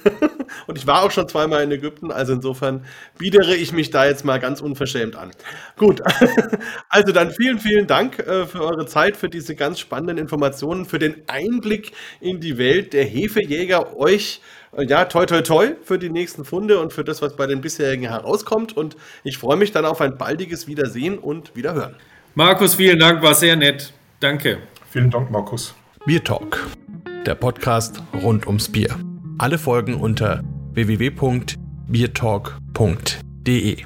Und ich war auch schon zweimal in Ägypten, also insofern biedere ich mich da jetzt mal ganz unverschämt an. Gut, [laughs] also dann vielen, vielen Dank äh, für eure Zeit, für diese ganz spannenden Informationen, für den Einblick in die Welt der Hefejäger. Euch ja, toi, toi, toi für die nächsten Funde und für das, was bei den bisherigen herauskommt. Und ich freue mich dann auf ein baldiges Wiedersehen und Wiederhören. Markus, vielen Dank, war sehr nett. Danke. Vielen Dank, Markus. Bier Talk, der Podcast rund ums Bier. Alle Folgen unter www.biertalk.de.